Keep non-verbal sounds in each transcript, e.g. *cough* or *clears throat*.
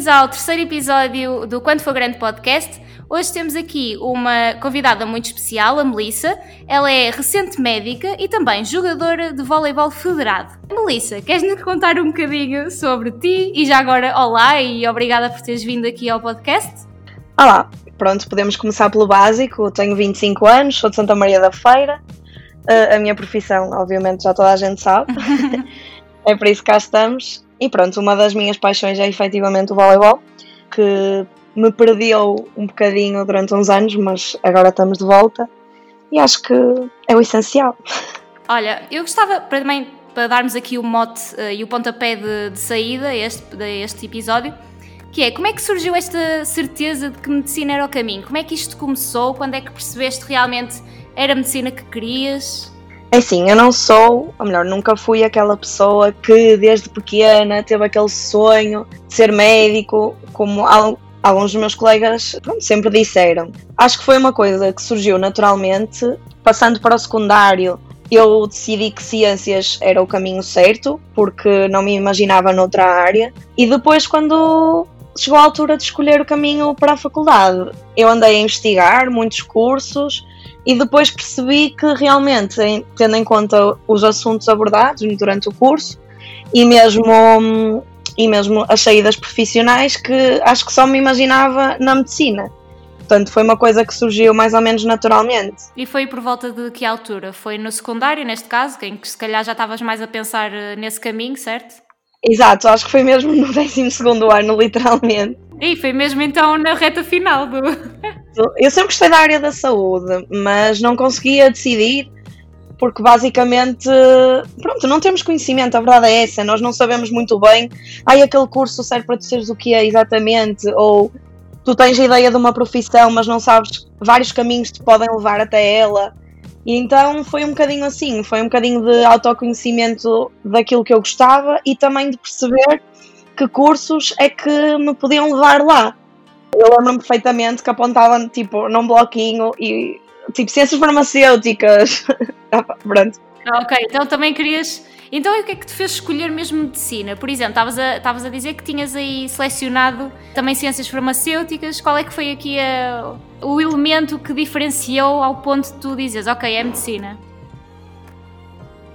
bem-vindos ao terceiro episódio do Quando For Grande Podcast. Hoje temos aqui uma convidada muito especial, a Melissa. Ela é recente médica e também jogadora de voleibol federado. Melissa, queres-nos contar um bocadinho sobre ti e já agora olá e obrigada por teres vindo aqui ao podcast? Olá, pronto, podemos começar pelo básico. Tenho 25 anos, sou de Santa Maria da Feira. Uh, a minha profissão, obviamente, já toda a gente sabe. *laughs* é por isso que cá estamos. E pronto, uma das minhas paixões é efetivamente o voleibol, que me perdeu um bocadinho durante uns anos, mas agora estamos de volta e acho que é o essencial. Olha, eu gostava para também para darmos aqui o mote uh, e o pontapé de, de saída a este, a este episódio, que é como é que surgiu esta certeza de que medicina era o caminho? Como é que isto começou? Quando é que percebeste realmente era a medicina que querias? É assim, eu não sou, ou melhor, nunca fui aquela pessoa que desde pequena teve aquele sonho de ser médico, como alguns dos meus colegas sempre disseram. Acho que foi uma coisa que surgiu naturalmente, passando para o secundário. Eu decidi que ciências era o caminho certo, porque não me imaginava noutra área. E depois, quando chegou a altura de escolher o caminho para a faculdade, eu andei a investigar muitos cursos e depois percebi que realmente, tendo em conta os assuntos abordados durante o curso e mesmo, e mesmo as saídas profissionais, que acho que só me imaginava na medicina. Portanto, foi uma coisa que surgiu mais ou menos naturalmente. E foi por volta de que altura? Foi no secundário, neste caso, em que se calhar já estavas mais a pensar eh, nesse caminho, certo? Exato, acho que foi mesmo no 12 ano, *laughs* literalmente. E foi mesmo então na reta final do. Eu sempre gostei da área da saúde, mas não conseguia decidir porque basicamente, pronto, não temos conhecimento, a verdade é essa, nós não sabemos muito bem, ai, aquele curso serve para tu seres o que é exatamente, ou tu tens a ideia de uma profissão, mas não sabes vários caminhos te podem levar até ela. E então foi um bocadinho assim, foi um bocadinho de autoconhecimento daquilo que eu gostava e também de perceber que cursos é que me podiam levar lá. Eu lembro-me perfeitamente que apontavam tipo num bloquinho e tipo ciências farmacêuticas. *laughs* Ah, pronto. Ok, então também querias. Então o que é que te fez escolher mesmo medicina? Por exemplo, estavas a, a dizer que tinhas aí selecionado também ciências farmacêuticas. Qual é que foi aqui a, o elemento que diferenciou ao ponto de tu dizes, ok, é medicina?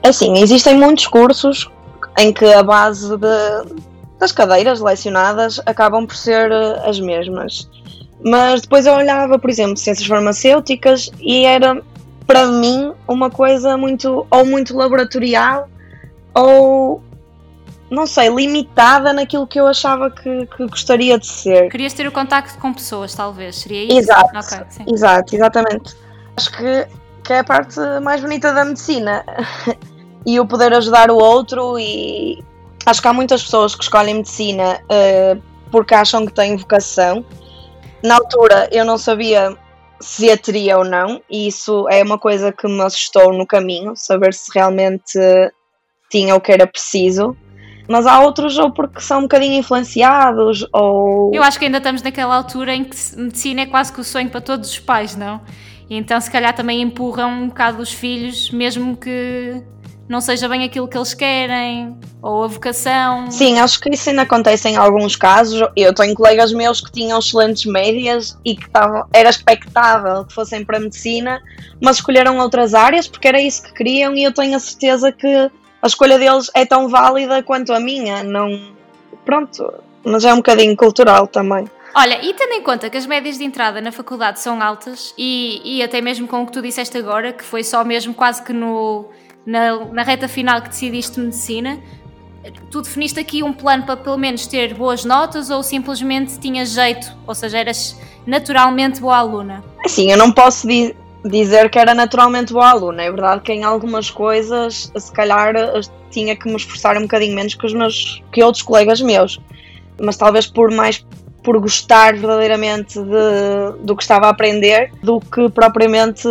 Assim, existem muitos cursos em que a base de, das cadeiras lecionadas acabam por ser eh, as mesmas. Mas depois eu olhava, por exemplo, ciências farmacêuticas e era para mim uma coisa muito ou muito laboratorial ou não sei, limitada naquilo que eu achava que, que gostaria de ser. Querias ter o contacto com pessoas, talvez, seria isso? Exato, okay, exato, exatamente. Acho que, que é a parte mais bonita da medicina. *laughs* e o poder ajudar o outro e acho que há muitas pessoas que escolhem medicina uh, porque acham que têm vocação. Na altura eu não sabia se a teria ou não, e isso é uma coisa que me assustou no caminho, saber se realmente tinha o que era preciso. Mas há outros ou porque são um bocadinho influenciados ou. Eu acho que ainda estamos naquela altura em que medicina é quase que o sonho para todos os pais, não? Então se calhar também empurram um bocado os filhos, mesmo que não seja bem aquilo que eles querem, ou a vocação. Sim, acho que isso ainda acontece em alguns casos. Eu tenho colegas meus que tinham excelentes médias e que tavam, era expectável que fossem para a medicina, mas escolheram outras áreas porque era isso que queriam e eu tenho a certeza que a escolha deles é tão válida quanto a minha. Não. Pronto, mas é um bocadinho cultural também. Olha, e tendo em conta que as médias de entrada na faculdade são altas, e, e até mesmo com o que tu disseste agora, que foi só mesmo quase que no na, na reta final que decidiste medicina, tu definiste aqui um plano para pelo menos ter boas notas ou simplesmente tinhas jeito, ou seja, eras naturalmente boa aluna? Sim, eu não posso di dizer que era naturalmente boa aluna. É verdade que em algumas coisas, se calhar, tinha que me esforçar um bocadinho menos que os meus que outros colegas meus, mas talvez por mais por gostar verdadeiramente de, do que estava a aprender do que propriamente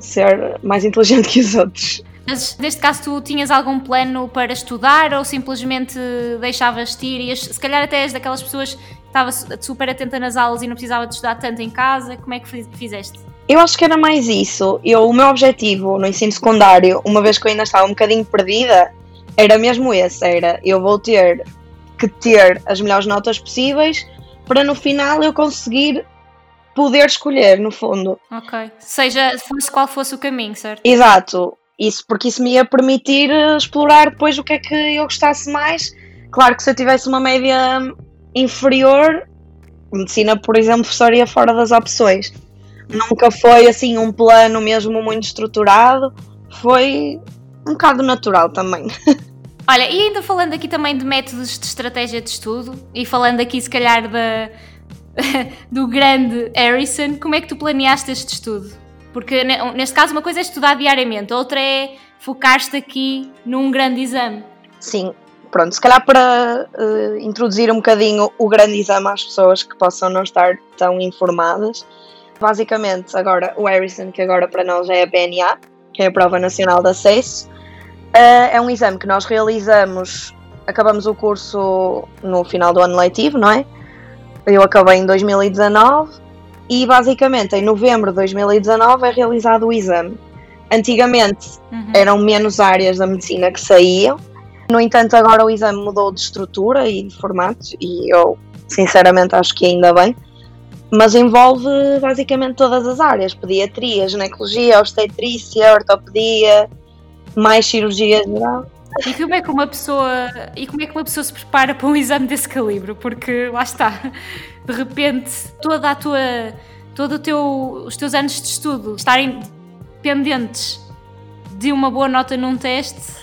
ser mais *laughs* inteligente que os outros. Mas neste caso tu tinhas algum plano para estudar ou simplesmente deixavas-te ir? Ias, se calhar até és daquelas pessoas que estava super atenta nas aulas e não precisava de estudar tanto em casa. Como é que fizeste? Eu acho que era mais isso. Eu, o meu objetivo no ensino secundário, uma vez que eu ainda estava um bocadinho perdida, era mesmo esse, era eu vou ter que ter as melhores notas possíveis para no final eu conseguir poder escolher, no fundo. Ok. Seja fosse qual fosse o caminho, certo? Exato. Isso, porque isso me ia permitir eh, explorar depois o que é que eu gostasse mais. Claro que se eu tivesse uma média inferior, medicina, por exemplo, estaria fora das opções. Nunca foi assim um plano mesmo muito estruturado, foi um bocado natural também. *laughs* Olha, e ainda falando aqui também de métodos de estratégia de estudo, e falando aqui se calhar da, *laughs* do grande Harrison, como é que tu planeaste este estudo? Porque neste caso uma coisa é estudar diariamente, outra é focar-te aqui num grande exame. Sim, pronto, se calhar para uh, introduzir um bocadinho o grande exame às pessoas que possam não estar tão informadas. Basicamente, agora o Harrison, que agora para nós é a BNA, que é a Prova Nacional de Acesso, uh, é um exame que nós realizamos, acabamos o curso no final do ano letivo, não é? Eu acabei em 2019 e basicamente em novembro de 2019 é realizado o exame. Antigamente uhum. eram menos áreas da medicina que saíam, no entanto, agora o exame mudou de estrutura e de formato, e eu sinceramente acho que ainda bem, mas envolve basicamente todas as áreas: pediatria, ginecologia, obstetrícia, ortopedia, mais cirurgia geral. E como é que uma pessoa e como é que uma pessoa se prepara para um exame desse calibre? Porque lá está, de repente toda a tua todo o teu, os teus anos de estudo estarem pendentes de uma boa nota num teste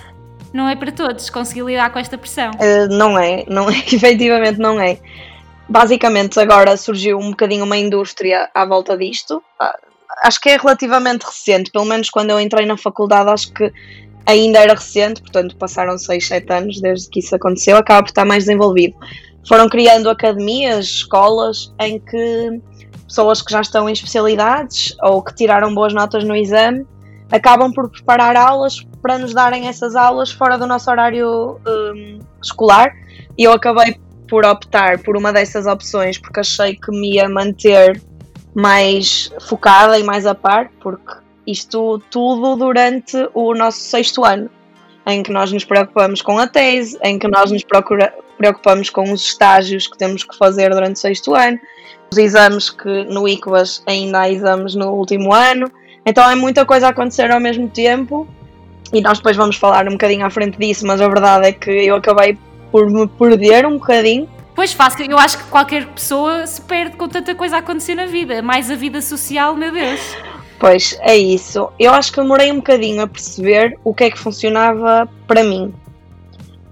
não é para todos conseguir lidar com esta pressão. Uh, não é, não é, *laughs* efetivamente não é. Basicamente agora surgiu um bocadinho uma indústria à volta disto. Uh, acho que é relativamente recente, pelo menos quando eu entrei na faculdade acho que ainda era recente, portanto passaram 6, 7 anos desde que isso aconteceu, acaba por estar mais desenvolvido. Foram criando academias, escolas em que pessoas que já estão em especialidades ou que tiraram boas notas no exame acabam por preparar aulas para nos darem essas aulas fora do nosso horário um, escolar e eu acabei por optar por uma dessas opções porque achei que me ia manter mais focada e mais a par, porque isto tudo durante o nosso sexto ano, em que nós nos preocupamos com a tese, em que nós nos procura, preocupamos com os estágios que temos que fazer durante o sexto ano, os exames que no ICVAS ainda há exames no último ano. Então é muita coisa a acontecer ao mesmo tempo e nós depois vamos falar um bocadinho à frente disso, mas a verdade é que eu acabei por me perder um bocadinho. Pois fácil, eu acho que qualquer pessoa se perde com tanta coisa a acontecer na vida, mais a vida social, meu Deus. *laughs* Pois, é isso. Eu acho que demorei um bocadinho a perceber o que é que funcionava para mim.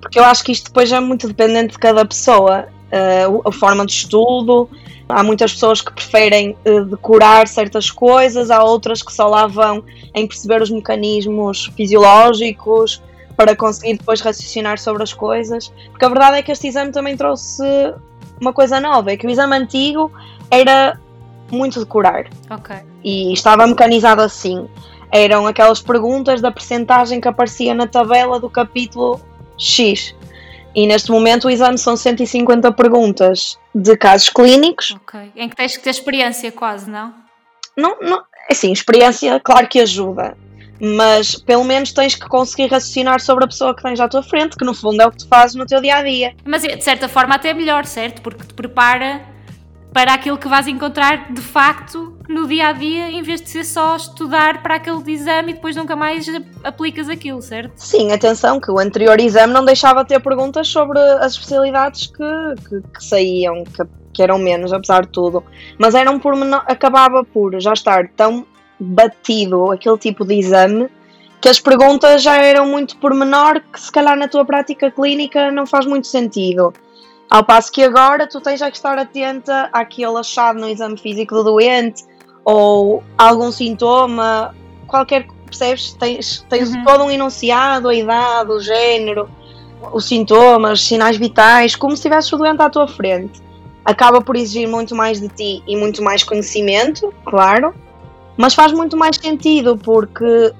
Porque eu acho que isto depois é muito dependente de cada pessoa. Uh, a forma de estudo, há muitas pessoas que preferem uh, decorar certas coisas, há outras que só lá vão em perceber os mecanismos fisiológicos para conseguir depois raciocinar sobre as coisas. Porque a verdade é que este exame também trouxe uma coisa nova, é que o exame antigo era muito decorar. Ok. E estava mecanizado assim. Eram aquelas perguntas da percentagem que aparecia na tabela do capítulo X. E neste momento o exame são 150 perguntas de casos clínicos. Ok. Em que tens que ter experiência quase, não? Não, não. Assim, experiência, claro que ajuda. Mas pelo menos tens que conseguir raciocinar sobre a pessoa que tens à tua frente, que no fundo é o que tu fazes no teu dia a dia. Mas de certa forma até é melhor, certo? Porque te prepara para aquilo que vais encontrar de facto no dia a dia, em vez de ser só estudar para aquele exame e depois nunca mais aplicas aquilo, certo? Sim, atenção, que o anterior exame não deixava de ter perguntas sobre as especialidades que, que, que saíam, que, que, eram menos, apesar de tudo, mas eram por acabava por já estar tão batido aquele tipo de exame que as perguntas já eram muito por menor que se calhar na tua prática clínica não faz muito sentido. Ao passo que agora tu tens é que estar atenta àquele achado no exame físico do doente ou algum sintoma, qualquer, percebes? Tens, tens uhum. todo um enunciado, a idade, o género, os sintomas, os sinais vitais, como se tivesse o doente à tua frente. Acaba por exigir muito mais de ti e muito mais conhecimento, claro, mas faz muito mais sentido porque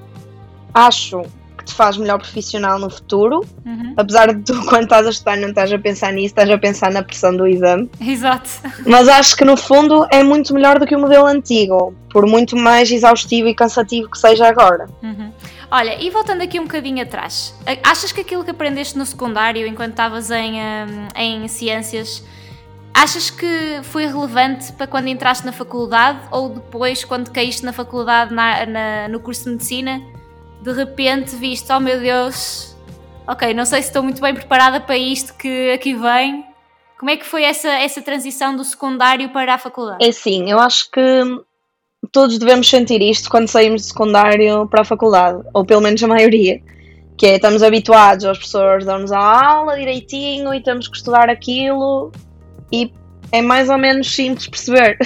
acho te faz melhor profissional no futuro. Uhum. Apesar de tu, *laughs* quando estás a estudar, não estás a pensar nisso, estás a pensar na pressão do exame. Exato. Mas acho que no fundo é muito melhor do que o modelo antigo, por muito mais exaustivo e cansativo que seja agora. Uhum. Olha, e voltando aqui um bocadinho atrás, achas que aquilo que aprendeste no secundário enquanto estavas em, hum, em ciências, achas que foi relevante para quando entraste na faculdade ou depois, quando caíste na faculdade na, na, no curso de medicina, de repente viste, oh meu Deus, ok, não sei se estou muito bem preparada para isto que aqui vem. Como é que foi essa, essa transição do secundário para a faculdade? É sim, eu acho que todos devemos sentir isto quando saímos de secundário para a faculdade, ou pelo menos a maioria. Que é, estamos habituados, aos professores dão-nos a aula direitinho e temos que estudar aquilo e é mais ou menos simples perceber.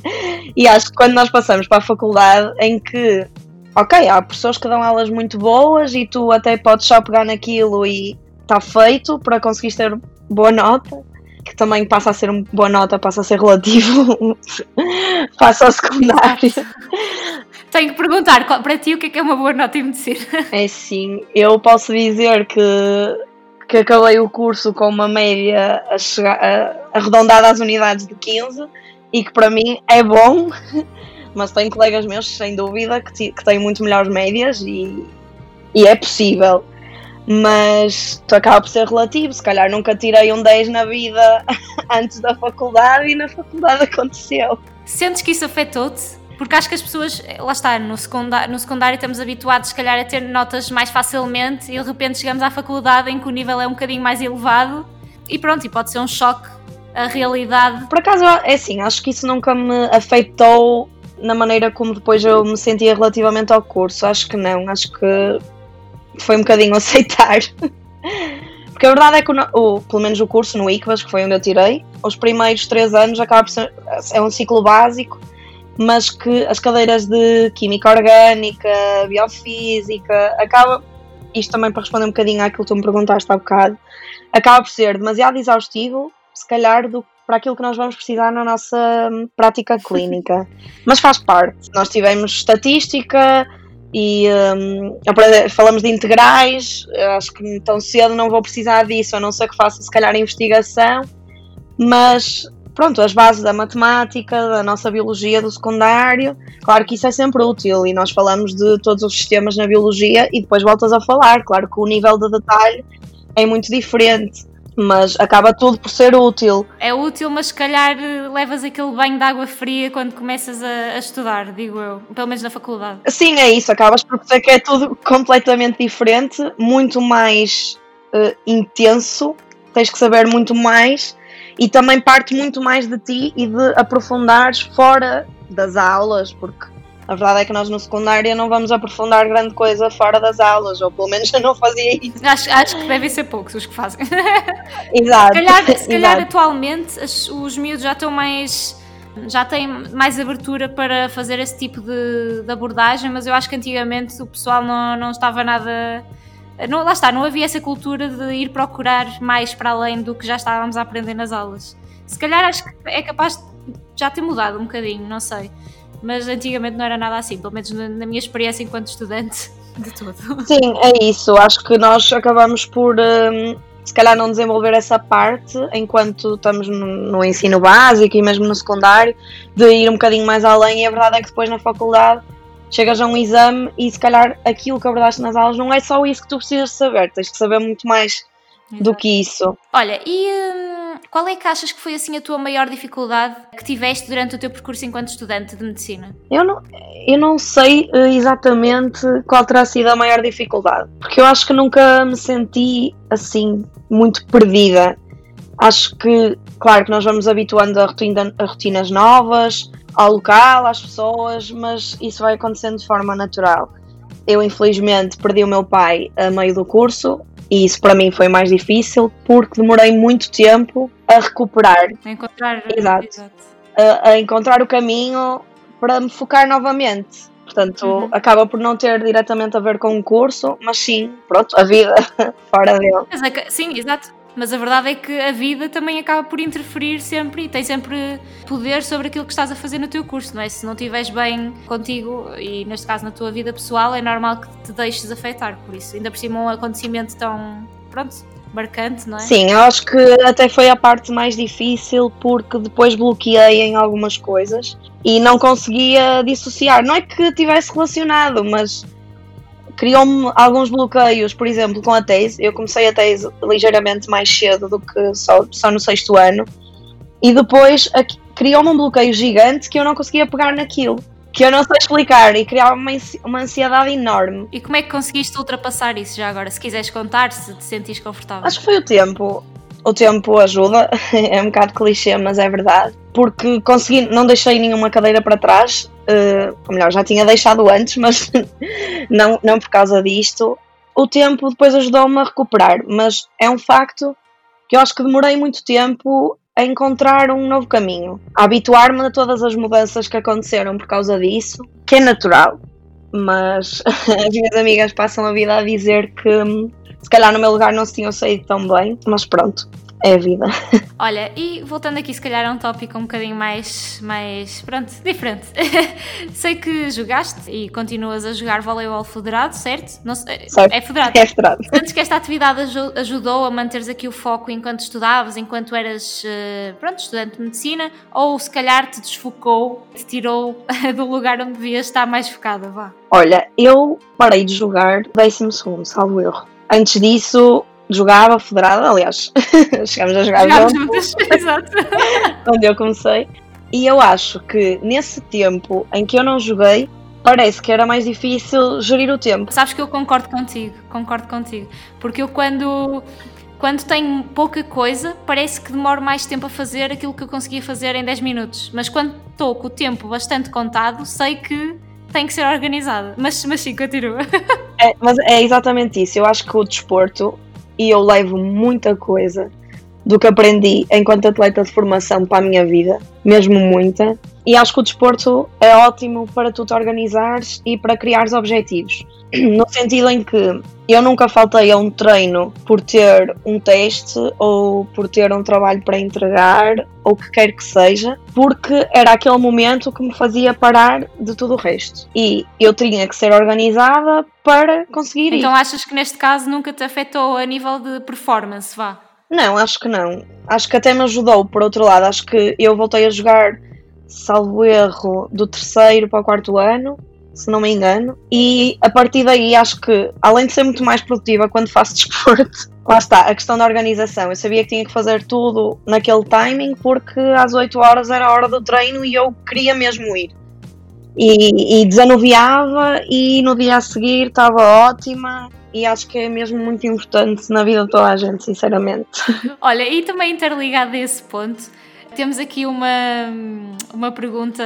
*laughs* e acho que quando nós passamos para a faculdade, em que, ok, há pessoas que dão aulas muito boas e tu até podes só pegar naquilo e está feito para conseguir ter boa nota, que também passa a ser uma boa nota, passa a ser relativo, *laughs* passa ao secundário. *laughs* Tenho que perguntar para ti o que é, que é uma boa nota em medicina. *laughs* É sim, eu posso dizer que, que acabei o curso com uma média a chegar, a, arredondada às unidades de 15 e que para mim é bom, mas tenho colegas meus, sem dúvida, que, que têm muito melhores médias e, e é possível mas tu acaba por ser relativo. Se calhar nunca tirei um 10 na vida *laughs* antes da faculdade e na faculdade aconteceu. Sentes que isso afetou-te? Porque acho que as pessoas, lá está, no secundário, no secundário estamos habituados, se calhar, a ter notas mais facilmente e de repente chegamos à faculdade em que o nível é um bocadinho mais elevado e pronto, e pode ser um choque a realidade. Por acaso, é assim, acho que isso nunca me afetou na maneira como depois eu me sentia relativamente ao curso. Acho que não, acho que foi um bocadinho *laughs* aceitar. Porque a verdade é que, o, o, pelo menos o curso no ICVAS, que foi onde eu tirei, os primeiros três anos acaba por ser é um ciclo básico, mas que as cadeiras de Química Orgânica, Biofísica, acaba, isto também para responder um bocadinho àquilo que tu me perguntaste há bocado, acaba por ser demasiado exaustivo, se calhar, do, para aquilo que nós vamos precisar na nossa prática clínica. *laughs* mas faz parte. Nós tivemos estatística, e um, falamos de integrais, acho que tão cedo não vou precisar disso, a não ser que faça se calhar investigação, mas pronto, as bases da matemática, da nossa biologia do secundário, claro que isso é sempre útil e nós falamos de todos os sistemas na biologia e depois voltas a falar, claro que o nível de detalhe é muito diferente mas acaba tudo por ser útil. É útil, mas se calhar eh, levas aquele banho de água fria quando começas a, a estudar, digo eu, pelo menos na faculdade. Sim, é isso, acabas por dizer que é tudo completamente diferente, muito mais uh, intenso, tens que saber muito mais e também parte muito mais de ti e de aprofundares fora das aulas, porque a verdade é que nós no secundário não vamos aprofundar grande coisa fora das aulas, ou pelo menos *laughs* eu não fazia isso. Acho, acho que devem ser poucos os que fazem. *laughs* Exato. Se calhar, se calhar Exato. atualmente as, os miúdos já estão mais. Já têm mais abertura para fazer esse tipo de, de abordagem, mas eu acho que antigamente o pessoal não, não estava nada. Não, lá está, não havia essa cultura de ir procurar mais para além do que já estávamos a aprender nas aulas. Se calhar acho que é capaz de já ter mudado um bocadinho, não sei mas antigamente não era nada assim, pelo menos na, na minha experiência enquanto estudante *laughs* de tudo. Sim, é isso. Acho que nós acabamos por. Um, se calhar não desenvolver essa parte enquanto estamos no, no, ensino básico e mesmo no secundário, de ir um bocadinho mais além, e a verdade é que depois na faculdade chegas a um exame e se calhar aquilo que abordaste nas aulas não é só isso que tu precisas saber, tens que saber muito mais Exato. do que isso. Olha, e hum, qual é que achas que foi assim a tua maior dificuldade que tiveste durante o teu percurso enquanto estudante de medicina? Eu não, eu não sei eh, exatamente qual terá sido a maior dificuldade, porque eu acho que nunca me senti assim muito perdida. Acho que, claro que nós vamos habituando a, rotina, a rotinas novas, ao local, às pessoas, mas isso vai acontecendo de forma natural. Eu, infelizmente, perdi o meu pai a meio do curso e isso para mim foi mais difícil porque demorei muito tempo a recuperar. A encontrar, exato, exato. A, a, encontrar o caminho para me focar novamente. Portanto, uhum. acaba por não ter diretamente a ver com o curso, mas sim, pronto, a vida *laughs* fora dele. Sim, exato. Mas a verdade é que a vida também acaba por interferir sempre e tem sempre poder sobre aquilo que estás a fazer no teu curso, não é? Se não estiveres bem contigo e neste caso na tua vida pessoal, é normal que te deixes afetar por isso. Ainda por cima um acontecimento tão, pronto, marcante, não é? Sim, eu acho que até foi a parte mais difícil porque depois bloqueei em algumas coisas e não conseguia dissociar. Não é que tivesse relacionado, mas criou-me alguns bloqueios, por exemplo, com a tese. Eu comecei a tese ligeiramente mais cedo do que só, só no sexto ano e depois criou-me um bloqueio gigante que eu não conseguia pegar naquilo que eu não sei explicar e criava uma, uma ansiedade enorme. E como é que conseguiste ultrapassar isso já agora? Se quiseres contar, se te sentires confortável. Acho que foi o tempo. O tempo ajuda, *laughs* é um bocado clichê, mas é verdade. Porque consegui, não deixei nenhuma cadeira para trás, uh, ou melhor, já tinha deixado antes, mas *laughs* não, não por causa disto. O tempo depois ajudou-me a recuperar, mas é um facto que eu acho que demorei muito tempo a encontrar um novo caminho, a habituar-me a todas as mudanças que aconteceram por causa disso, que é natural, mas *laughs* as minhas amigas passam a vida a dizer que hum, se calhar no meu lugar não se tinham saído tão bem, mas pronto, é a vida. *laughs* Olha, e voltando aqui, se calhar a um tópico um bocadinho mais, mais pronto, diferente. *laughs* sei que jogaste e continuas a jogar voleibol federado, certo? Não, certo. É federado. É federado. Antes que esta atividade ajudou a manteres aqui o foco enquanto estudavas, enquanto eras, eh, pronto, estudante de medicina, ou se calhar te desfocou, te tirou *laughs* do lugar onde devias estar mais focada, vá? Olha, eu parei de jogar décimo segundo, salvo erro. Antes disso, jogava federada, aliás, *laughs* chegámos a jogar juntos, *laughs* exato. onde eu comecei. E eu acho que nesse tempo em que eu não joguei, parece que era mais difícil gerir o tempo. Sabes que eu concordo contigo, concordo contigo. Porque eu quando quando tenho pouca coisa, parece que demoro mais tempo a fazer aquilo que eu conseguia fazer em 10 minutos. Mas quando estou com o tempo bastante contado, sei que tem que ser organizada. Mas, mas sim, continua. *laughs* É, mas é exatamente isso. Eu acho que o desporto e eu levo muita coisa do que aprendi enquanto atleta de formação para a minha vida, mesmo muita. E acho que o desporto é ótimo para tu te organizares e para criares objetivos. *clears throat* No sentido em que eu nunca faltei a um treino por ter um teste ou por ter um trabalho para entregar ou o que quer que seja, porque era aquele momento que me fazia parar de tudo o resto. E eu tinha que ser organizada para conseguir Então achas que neste caso nunca te afetou a nível de performance, vá? Não, acho que não. Acho que até me ajudou, por outro lado. Acho que eu voltei a jogar, salvo erro, do terceiro para o quarto ano se não me engano. E a partir daí acho que, além de ser muito mais produtiva quando faço *laughs* desporto, lá está, a questão da organização. Eu sabia que tinha que fazer tudo naquele timing porque às 8 horas era a hora do treino e eu queria mesmo ir. E, e desanuviava e no dia a seguir estava ótima e acho que é mesmo muito importante na vida de toda a gente, sinceramente. *laughs* Olha, e também interligado a esse ponto, temos aqui uma, uma pergunta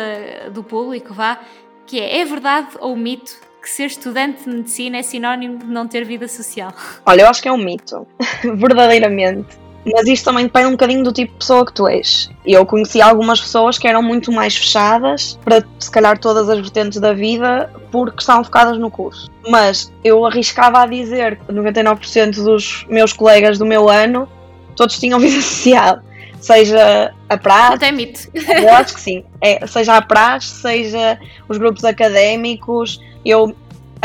do público, vá, que é, é verdade ou mito que ser estudante de medicina é sinónimo de não ter vida social? Olha, eu acho que é um mito, *laughs* verdadeiramente. Mas isto também depende um bocadinho do tipo de pessoa que tu és. Eu conheci algumas pessoas que eram muito mais fechadas para, se calhar, todas as vertentes da vida porque estavam focadas no curso. Mas eu arriscava a dizer que 99% dos meus colegas do meu ano todos tinham vida *laughs* social seja a praxe. Até mito. Eu acho que sim. É, seja a praxe, seja os grupos académicos. Eu,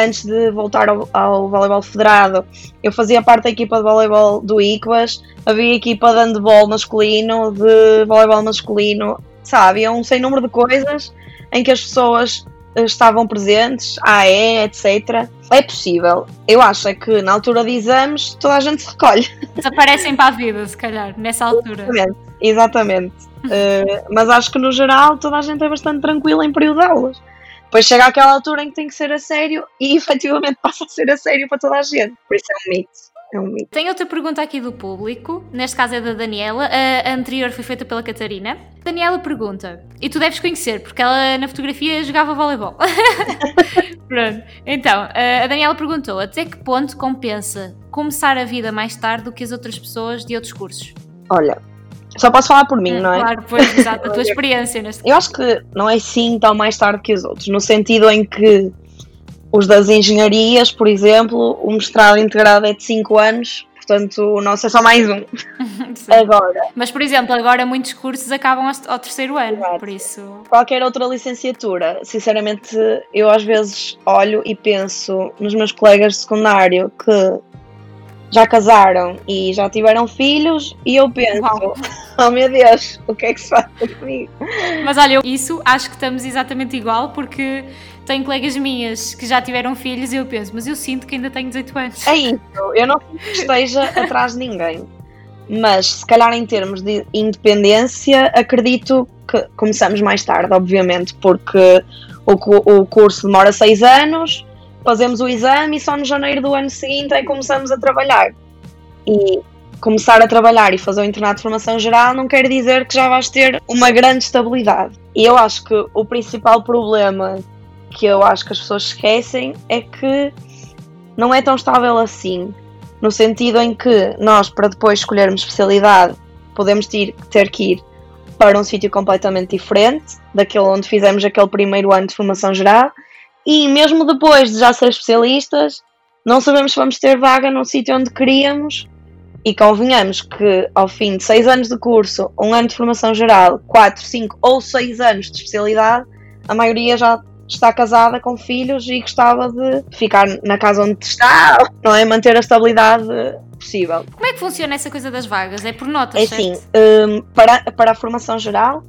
antes de voltar ao, ao voleibol federado, eu fazia parte da equipa de voleibol do ICBAS, havia equipa de handball masculino, de voleibol masculino, sabe? É um sem número de coisas em que as pessoas estavam presentes, AE, etc. É possível. Eu acho é que na altura de exames toda a gente se recolhe. *laughs* Desaparecem para a vida, se calhar, nessa altura. Exatamente. Exatamente. uh, mas acho que no geral toda a gente é bastante tranquila em período de aulas. Depois chega aquela altura em que tem que ser a sério e *laughs* efetivamente passa a ser a sério para toda a gente. Por isso é um mito. É um mito. Tem outra pergunta aqui do público, neste caso é da Daniela, a anterior foi feita pela Catarina. Daniela pergunta, e tu deves conhecer, porque ela na fotografia jogava voleibol. *laughs* Pronto, então, a Daniela perguntou, até que ponto compensa começar a vida mais tarde do que as outras pessoas de outros cursos? Olha, só posso falar por mim, hum, não é? Claro, pois, exato, a tua *laughs* experiência neste Eu acho que não é sim tão mais tarde que os outros, no sentido em que os das engenharias, por exemplo, o mestrado integrado é de 5 anos, portanto o nosso é só mais um. *laughs* agora. Mas, por exemplo, agora muitos cursos acabam ao terceiro ano, Exato. por isso. Qualquer outra licenciatura, sinceramente, eu às vezes olho e penso nos meus colegas de secundário que já casaram e já tiveram filhos e eu penso, Uau. *laughs* oh meu Deus, o que é que se faz comigo? Mas olha, isso acho que estamos exatamente igual porque tenho colegas minhas que já tiveram filhos e eu penso, mas eu sinto que ainda tenho 18 anos. É isso, eu não sinto que esteja *laughs* atrás de ninguém. Mas se calhar em termos de independência, acredito que começamos mais tarde, obviamente, porque o, o curso demora 6 anos, fazemos o exame e só no janeiro do ano seguinte é que começamos a trabalhar. E começar a trabalhar e fazer o internato de formação geral não quer dizer que já vais ter uma grande estabilidade. E eu acho que o principal problema que eu acho que as pessoas esquecem é que não é tão estável assim. No sentido em que nós, para depois escolhermos especialidade, podemos ter, ter que ir para um sítio completamente diferente daquele onde fizemos aquele primeiro ano de formação geral. E mesmo depois de já ser especialistas, não sabemos se vamos ter vaga num sítio onde queríamos. E convenhamos que ao fim de seis anos de curso, um ano de formação geral, quatro, cinco ou seis anos de especialidade, a maioria já está casada com filhos e gostava de ficar na casa onde está, não é? Manter a estabilidade possível. Como é que funciona essa coisa das vagas? É por notas, É assim, um, para, para a formação geral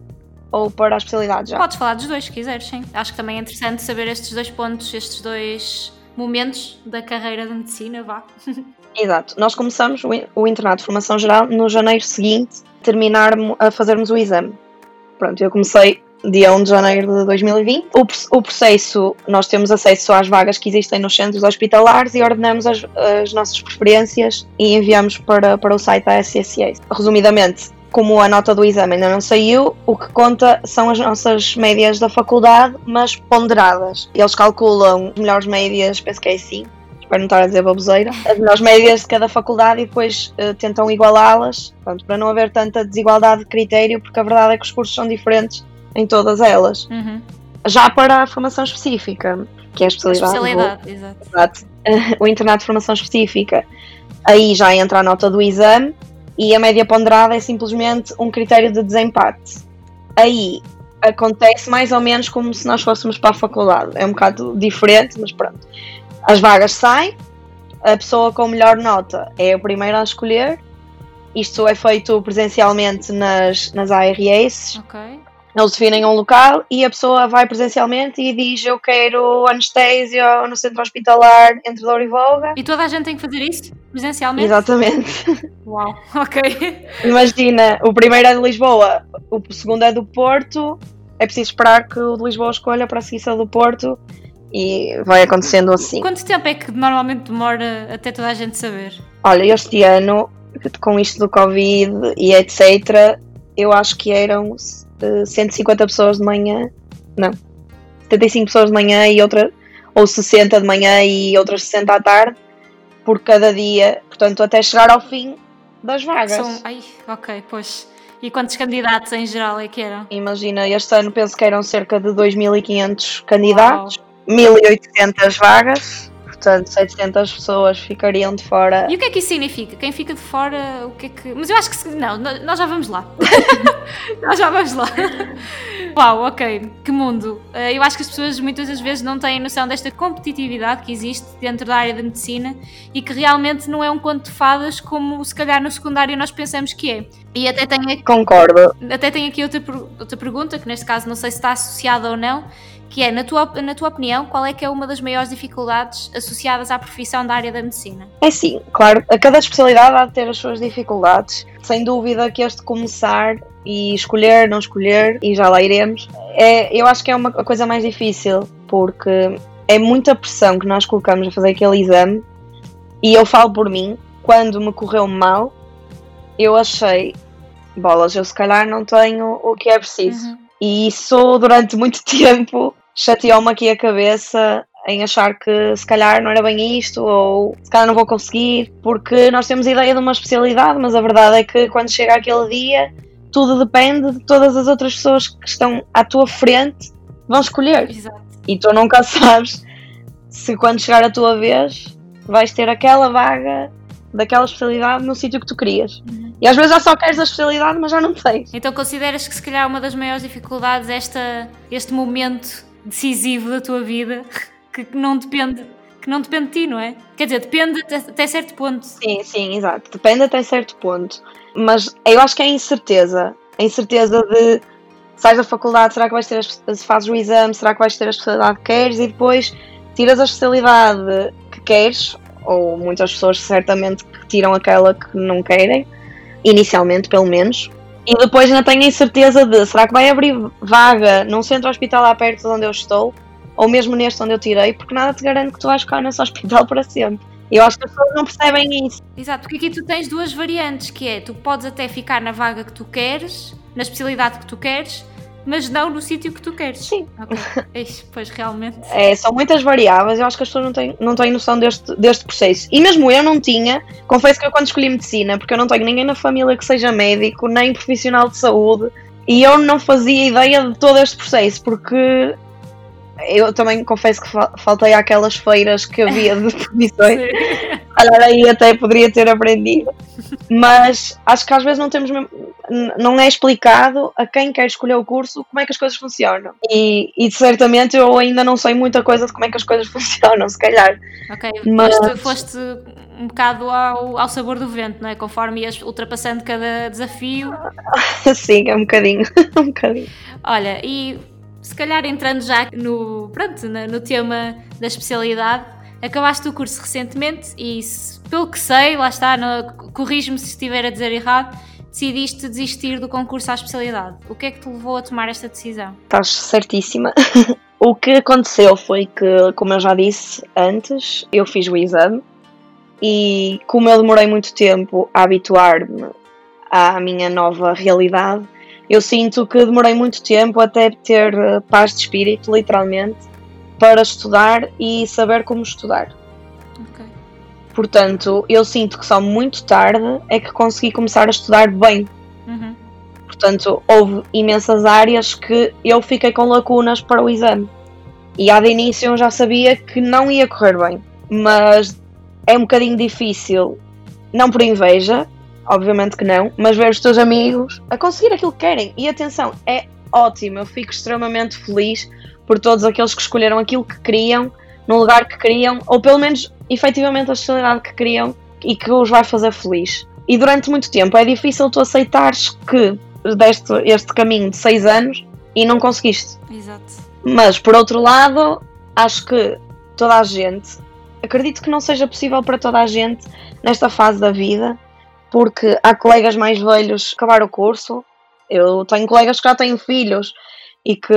ou para a especialidade já? Podes falar dos dois, se quiseres, sim. Acho que também é interessante saber estes dois pontos, estes dois momentos da carreira de medicina, vá. Exato. Nós começamos o internato de formação geral no janeiro seguinte, terminar a fazermos o exame. Pronto, eu comecei dia 1 de janeiro de 2020. O, o processo, nós temos acesso às vagas que existem nos centros hospitalares e ordenamos as, as nossas preferências e enviamos para, para o site da SSA. Resumidamente, como a nota do exame ainda não saiu, o que conta são as nossas médias da faculdade, mas ponderadas. Eles calculam as melhores médias, penso que é assim, espero não estar a dizer baboseira, as melhores médias de cada faculdade e depois uh, tentam igualá-las, para não haver tanta desigualdade de critério, porque a verdade é que os cursos são diferentes em todas elas. Uhum. Já para a formação específica, que é a especialidade. A especialidade, vou, exato. exato. *laughs* o internato de formação específica, aí já entra a nota do exame e a média ponderada é simplesmente um critério de desempate. Aí acontece mais ou menos como se nós fôssemos para a faculdade. É um bocado diferente, mas pronto. As vagas saem, a pessoa com melhor nota é a primeira a escolher. Isto é feito presencialmente nas, nas ARS. Ok. Eles definem um local e a pessoa vai presencialmente e diz eu quero anestesia no centro hospitalar entre dor e Volga. E toda a gente tem que fazer isso presencialmente? Exatamente. *laughs* Uau, *laughs* ok. Imagina, o primeiro é de Lisboa, o segundo é do Porto, é preciso esperar que o de Lisboa escolha para seguir do Porto e vai acontecendo assim. Quanto tempo é que normalmente demora até toda a gente saber? Olha, este ano, com isto do Covid e etc., eu acho que eram 150 pessoas de manhã, não, 75 pessoas de manhã e outra, ou 60 de manhã e outras 60 à tarde, por cada dia, portanto, até chegar ao fim das vagas. São, ai, ok, pois. E quantos candidatos em geral é que eram? Imagina, este ano penso que eram cerca de 2.500 candidatos, Uau. 1.800 vagas portanto 700 pessoas ficariam de fora. E o que é que isso significa? Quem fica de fora, o que é que. Mas eu acho que. Não, nós já vamos lá. *laughs* nós já vamos lá. Uau, ok, que mundo. Eh, eu acho que as pessoas muitas das vezes não têm noção desta competitividade que existe dentro da área da medicina e que realmente não é um conto de fadas como se calhar no secundário nós pensamos que é. E até tenho aqui, Concordo. Até tenho aqui outra, outra pergunta, que neste caso não sei se está associada ou não, que é, na tua, na tua opinião, qual é que é uma das maiores dificuldades associadas à profissão da área da medicina? É sim, claro, a cada especialidade há de ter as suas dificuldades. Sem dúvida que este começar e escolher, não escolher, e já lá iremos, é, eu acho que é uma coisa mais difícil, porque é muita pressão que nós colocamos a fazer aquele exame, e eu falo por mim, quando me correu mal, eu achei, bolas, eu se calhar não tenho o que é preciso. Uhum. E isso durante muito *laughs* tempo chateou-me aqui a cabeça em achar que se calhar não era bem isto ou se calhar não vou conseguir, porque nós temos ideia de uma especialidade, mas a verdade é que quando chega aquele dia, tudo depende de todas as outras pessoas que estão à tua frente vão escolher. Exato. E tu nunca *laughs* sabes se quando chegar a tua vez vais ter aquela vaga daquela especialidade no sítio que tu querias. Uhum. E às vezes já só queres a especialidade, mas já não tens. Então consideras que se calhar uma das maiores dificuldades é esta, este momento decisivo da tua vida *laughs* que não depende que não depende de ti, não é? Quer dizer, depende até, até certo ponto. Sim, sim, exato. Depende até certo ponto. Mas eu acho que é a incerteza. A incerteza de sais da faculdade, será que vais ter, fazes o exame, será que vais ter a especialidade que queres e depois tiras a especialidade que queres, ou muitas pessoas certamente que tiram aquela que não querem, inicialmente pelo menos, e depois ainda tenho a incerteza de será que vai abrir vaga num centro hospitalar perto de onde eu estou, ou mesmo neste onde eu tirei, porque nada te garante que tu vais ficar nesse *laughs* hospital para sempre. Eu acho que as pessoas não percebem isso. Exato, porque aqui tu tens duas variantes, que é tu podes até ficar na vaga que tu queres, na especialidade que tu queres, mas não no sítio que tu queres. Sim. Okay. *laughs* pois realmente. É, são muitas variáveis, eu acho que as pessoas não têm, não têm noção deste, deste processo. E mesmo eu não tinha, confesso que eu quando escolhi medicina, porque eu não tenho ninguém na família que seja médico, nem profissional de saúde, e eu não fazia ideia de todo este processo, porque eu também confesso que faltei àquelas feiras que havia de *laughs* profissões. Olha, aí até poderia ter aprendido. Mas acho que às vezes não temos não é explicado a quem quer escolher o curso como é que as coisas funcionam. E, e certamente eu ainda não sei muita coisa de como é que as coisas *laughs* funcionam, se calhar. Ok, mas foste, foste um bocado ao, ao sabor do vento, não é? Conforme ias ultrapassando cada desafio. *laughs* Sim, é um bocadinho. *laughs* um bocadinho. Olha, e se calhar entrando já no, pronto, no tema da especialidade, acabaste o curso recentemente e, pelo que sei, lá está, corrijo-me se estiver a dizer errado, decidiste desistir do concurso à especialidade. O que é que te levou a tomar esta decisão? Estás certíssima. *laughs* o que aconteceu foi que, como eu já disse antes, eu fiz o exame e, como eu demorei muito tempo a habituar-me à minha nova realidade, eu sinto que demorei muito tempo até ter eh, paz de espírito, literalmente, para estudar e saber como estudar. Okay. Portanto, eu sinto que só muito tarde é que consegui começar a estudar bem. Uhum. Portanto, houve imensas áreas que eu fiquei com lacunas para o exame. E há de início eu já sabia que não ia correr bem. Mas é um bocadinho difícil, não por inveja, obviamente que não, mas ver os teus amigos a conseguir aquilo que querem. E atenção, é ótimo, eu fico extremamente feliz por todos aqueles que escolheram aquilo que queriam, no lugar que queriam, ou pelo menos efetivamente a especialidade que queriam e que os vai fazer feliz. E durante muito tempo é difícil tu aceitares que deste este caminho de seis anos e não conseguiste. Exato. Mas por outro lado, acho que toda a gente, acredito que não seja possível para toda a gente nesta fase da vida, porque há colegas mais velhos que acabaram o curso. Eu tenho colegas que já têm filhos e que,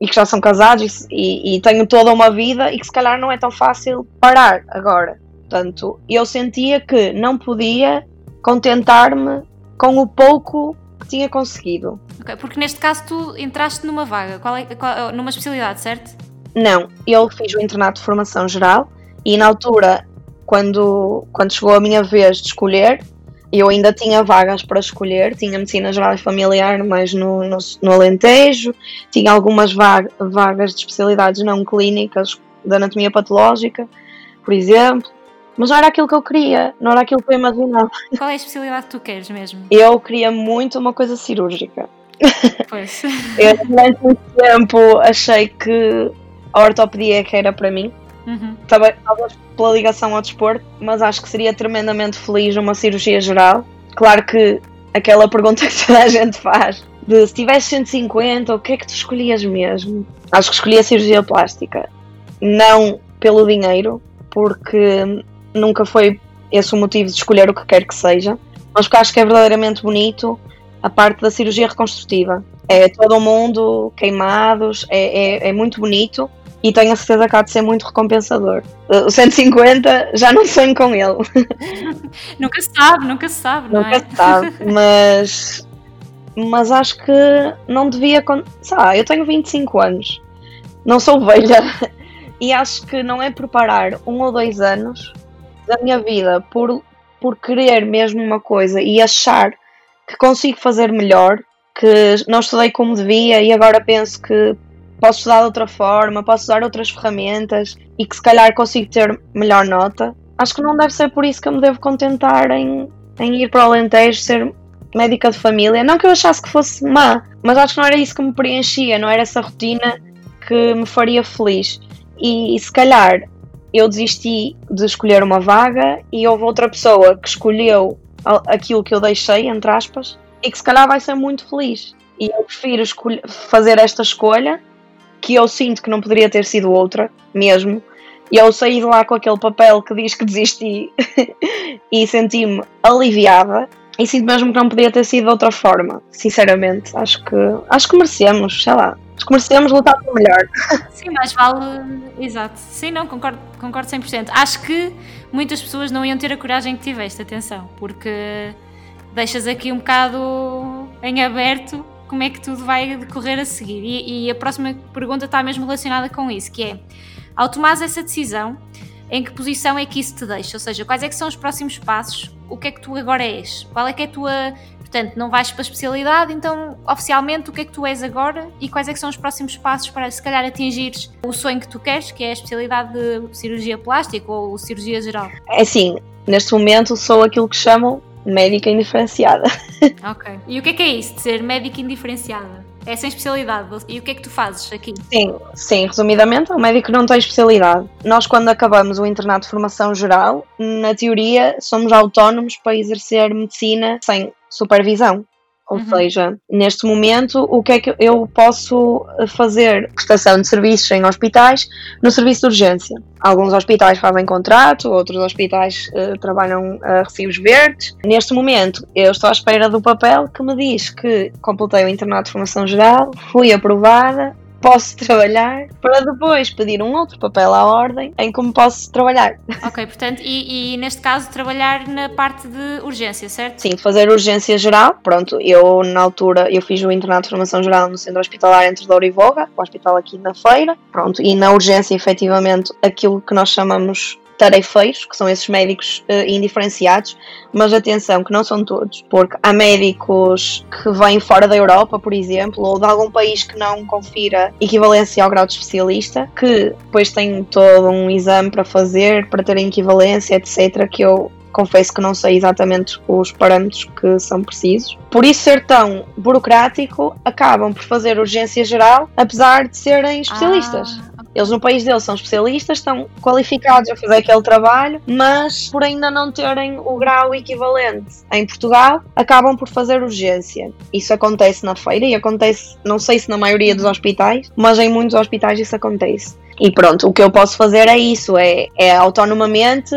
e que já são casados e, e tenho toda uma vida e que se calhar não é tão fácil parar agora. Portanto, eu sentia que não podia contentar-me com o pouco que tinha conseguido. Okay, porque neste caso tu entraste numa vaga, qual é, qual, numa especialidade, certo? Não, eu fiz o internato de formação geral e na altura, quando, quando chegou a minha vez de escolher, eu ainda tinha vagas para escolher, tinha medicina geral e familiar, mas no, no, no Alentejo, tinha algumas vagas de especialidades não clínicas da anatomia patológica, por exemplo, mas não era aquilo que eu queria, não era aquilo que eu imaginava. Qual é a especialidade que tu queres mesmo? Eu queria muito uma coisa cirúrgica. Pois. eu durante muito tempo achei que a ortopedia é que era para mim. Uhum. Talvez, pela ligação ao desporto, mas acho que seria tremendamente feliz uma cirurgia geral. Claro que aquela pergunta *laughs* que toda a gente faz, de se tivesse 150, o que é que tu escolhias mesmo? Acho que escolhi a cirurgia plástica. Não pelo dinheiro, porque nunca foi esse o motivo de escolher o que quer que seja, mas porque acho que é verdadeiramente bonito a parte da cirurgia reconstrutiva. É todo o mundo, queimados, é, é, é muito bonito e tenho a certeza que há de ser muito recompensador. O 150 já não sonho com ele. *laughs* nunca se sabe, nunca se sabe, não nunca é? se sabe, *laughs* mas, mas acho que não devia. Sabe, eu tenho 25 anos, não sou velha *laughs* e acho que não é preparar um ou dois anos da minha vida por, por querer mesmo uma coisa e achar que consigo fazer melhor, que não estudei como devia e agora penso que posso estudar de outra forma, posso usar outras ferramentas e que se calhar consigo ter melhor nota. acho que não deve ser por isso que eu me devo contentar em, em ir para o Alentejo ser médica de família. Não que eu achasse que fosse má, mas acho que não era isso que me preenchia, não era essa rotina que me faria feliz. E, e se calhar eu desisti de escolher uma vaga e houve outra pessoa que escolheu aquilo que eu deixei, entre aspas, e que se calhar vai ser muito feliz. E eu prefiro fazer esta escolha, que eu sinto que não poderia ter sido outra, mesmo. E eu saí de lá com aquele papel que diz que desisti *laughs* e senti-me aliviada. E sinto mesmo que não podia ter sido de outra forma, sinceramente. Acho que, acho que merecemos, sei lá. Acho que merecemos lutar pelo melhor. *laughs* Sim, mais vale. Exato. Sim, não, concordo, concordo 100%. Acho que muitas pessoas não iam ter a coragem que tiveste, atenção, porque deixas aqui um bocado em aberto como é que tudo vai decorrer a seguir. E, e a próxima pergunta está mesmo relacionada com isso, que é, ao tomares essa decisão, em que posição é que isso te deixa? Ou seja, quais é que são os próximos passos? O que é que tu agora és? Qual é que é a tua... Portanto, não vais para a especialidade, então, oficialmente, o que é que tu és agora e quais é que são os próximos passos para, se calhar, atingires o sonho que tu queres, que é a especialidade de cirurgia plástica ou cirurgia geral? É assim, neste momento sou aquilo que chamam médica indiferenciada. *laughs* Ok. E o que é que é isso de ser médica indiferenciada? É sem especialidade. E o que é que tu fazes aqui? Sim, sim, resumidamente, o médico não tem especialidade. Nós, quando acabamos o internato de formação geral, na teoria, somos autónomos para exercer medicina sem supervisão. Ou uhum. seja, neste momento, o que é que eu posso fazer? Prestação de serviços em hospitais no serviço de urgência. Alguns hospitais fazem contrato, outros hospitais uh, trabalham a recibos verdes. Neste momento, eu estou à espera do papel que me diz que completei o internato de formação geral, fui aprovada posso trabalhar para depois pedir um outro papel à ordem em como posso trabalhar. Ok, portanto, e, e, neste caso trabalhar na parte de urgência, certo? Sim, fazer urgência geral. Pronto, eu na altura eu fiz o internato de formação geral no centro hospitalar entre Douro e Voga, o hospital aqui na feira. Pronto, e na urgência efetivamente aquilo que nós chamamos tarefeiros, que são esses médicos uh, indiferenciados, mas atenção, que não são todos, porque há médicos que vêm fora da Europa, por exemplo, ou de algum país que não confira equivalência ao grau de especialista, que depois têm todo um exame para fazer, para terem equivalência, etc., que eu confesso que não sei exatamente os parâmetros que são precisos. Por isso ser tão burocrático, acabam por fazer urgência geral, apesar de serem especialistas. Ah. Eles no país deles são especialistas, estão qualificados a fazer aquele trabalho, mas por ainda não terem o grau equivalente em Portugal, acabam por fazer urgência. Isso acontece na feira e acontece, não sei se na maioria dos hospitais, mas em muitos hospitais isso acontece. E pronto, o que eu posso fazer é isso, é, é autonomamente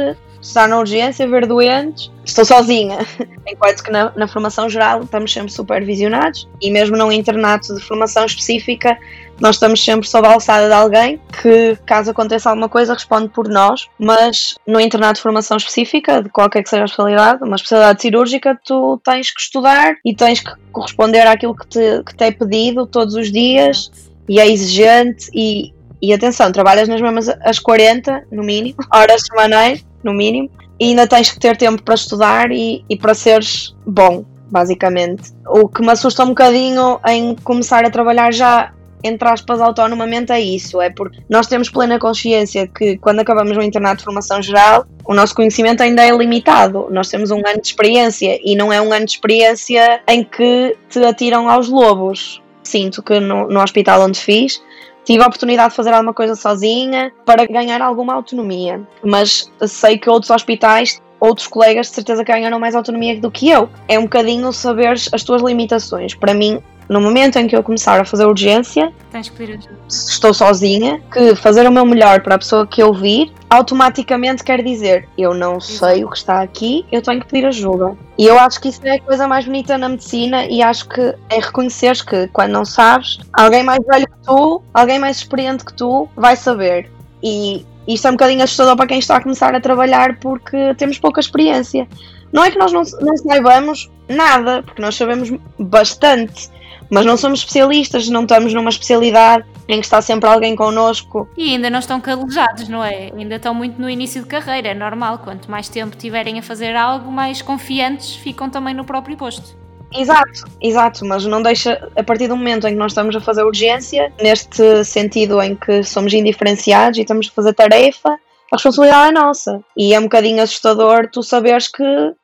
estar na urgência, ver doentes, estou sozinha. *laughs* Enquanto que na, na, formação geral estamos sempre supervisionados e mesmo num internato de formação específica nós estamos sempre sob a alçada de alguém que, caso aconteça alguma coisa, responde por nós. Mas no internato de formação específica, de qualquer que seja a especialidade, uma especialidade cirúrgica, tu tens que estudar e tens que corresponder àquilo que te, que te é pedido todos os dias e é exigente e, e atenção, trabalhas nas mesmas as 40, no mínimo, horas semanais, no mínimo, e ainda tens que ter tempo para estudar e, e para seres bom, basicamente. O que me assusta um bocadinho em começar a trabalhar já entre aspas, autonomamente é isso. É porque nós temos plena consciência que quando acabamos o internato de formação geral, o nosso conhecimento ainda é limitado. Nós temos um ano de experiência e não é um ano de experiência em que te atiram aos lobos. Sinto que no, no hospital onde fiz, tive a oportunidade de fazer alguma coisa sozinha para ganhar alguma autonomia. Mas sei que outros hospitais outros colegas de certeza ganharam mais autonomia do que eu. É um bocadinho saber as tuas limitações. Para mim, no momento em que eu começar a fazer urgência, estou sozinha, que fazer o meu melhor para a pessoa que eu vir, automaticamente quer dizer eu não sei o que está aqui, eu tenho que pedir ajuda. E eu acho que isso é a coisa mais bonita na medicina e acho que é reconhecer que quando não sabes, alguém mais velho que tu, alguém mais experiente que tu, vai saber. E isto é um bocadinho assustador para quem está a começar a trabalhar porque temos pouca experiência. Não é que nós não, não saibamos nada, porque nós sabemos bastante mas não somos especialistas, não estamos numa especialidade em que está sempre alguém connosco. E ainda não estão calejados, não é? Ainda estão muito no início de carreira, é normal. Quanto mais tempo tiverem a fazer algo, mais confiantes ficam também no próprio posto. Exato, exato, mas não deixa, a partir do momento em que nós estamos a fazer urgência, neste sentido em que somos indiferenciados e estamos a fazer tarefa, a responsabilidade é nossa. E é um bocadinho assustador tu saberes que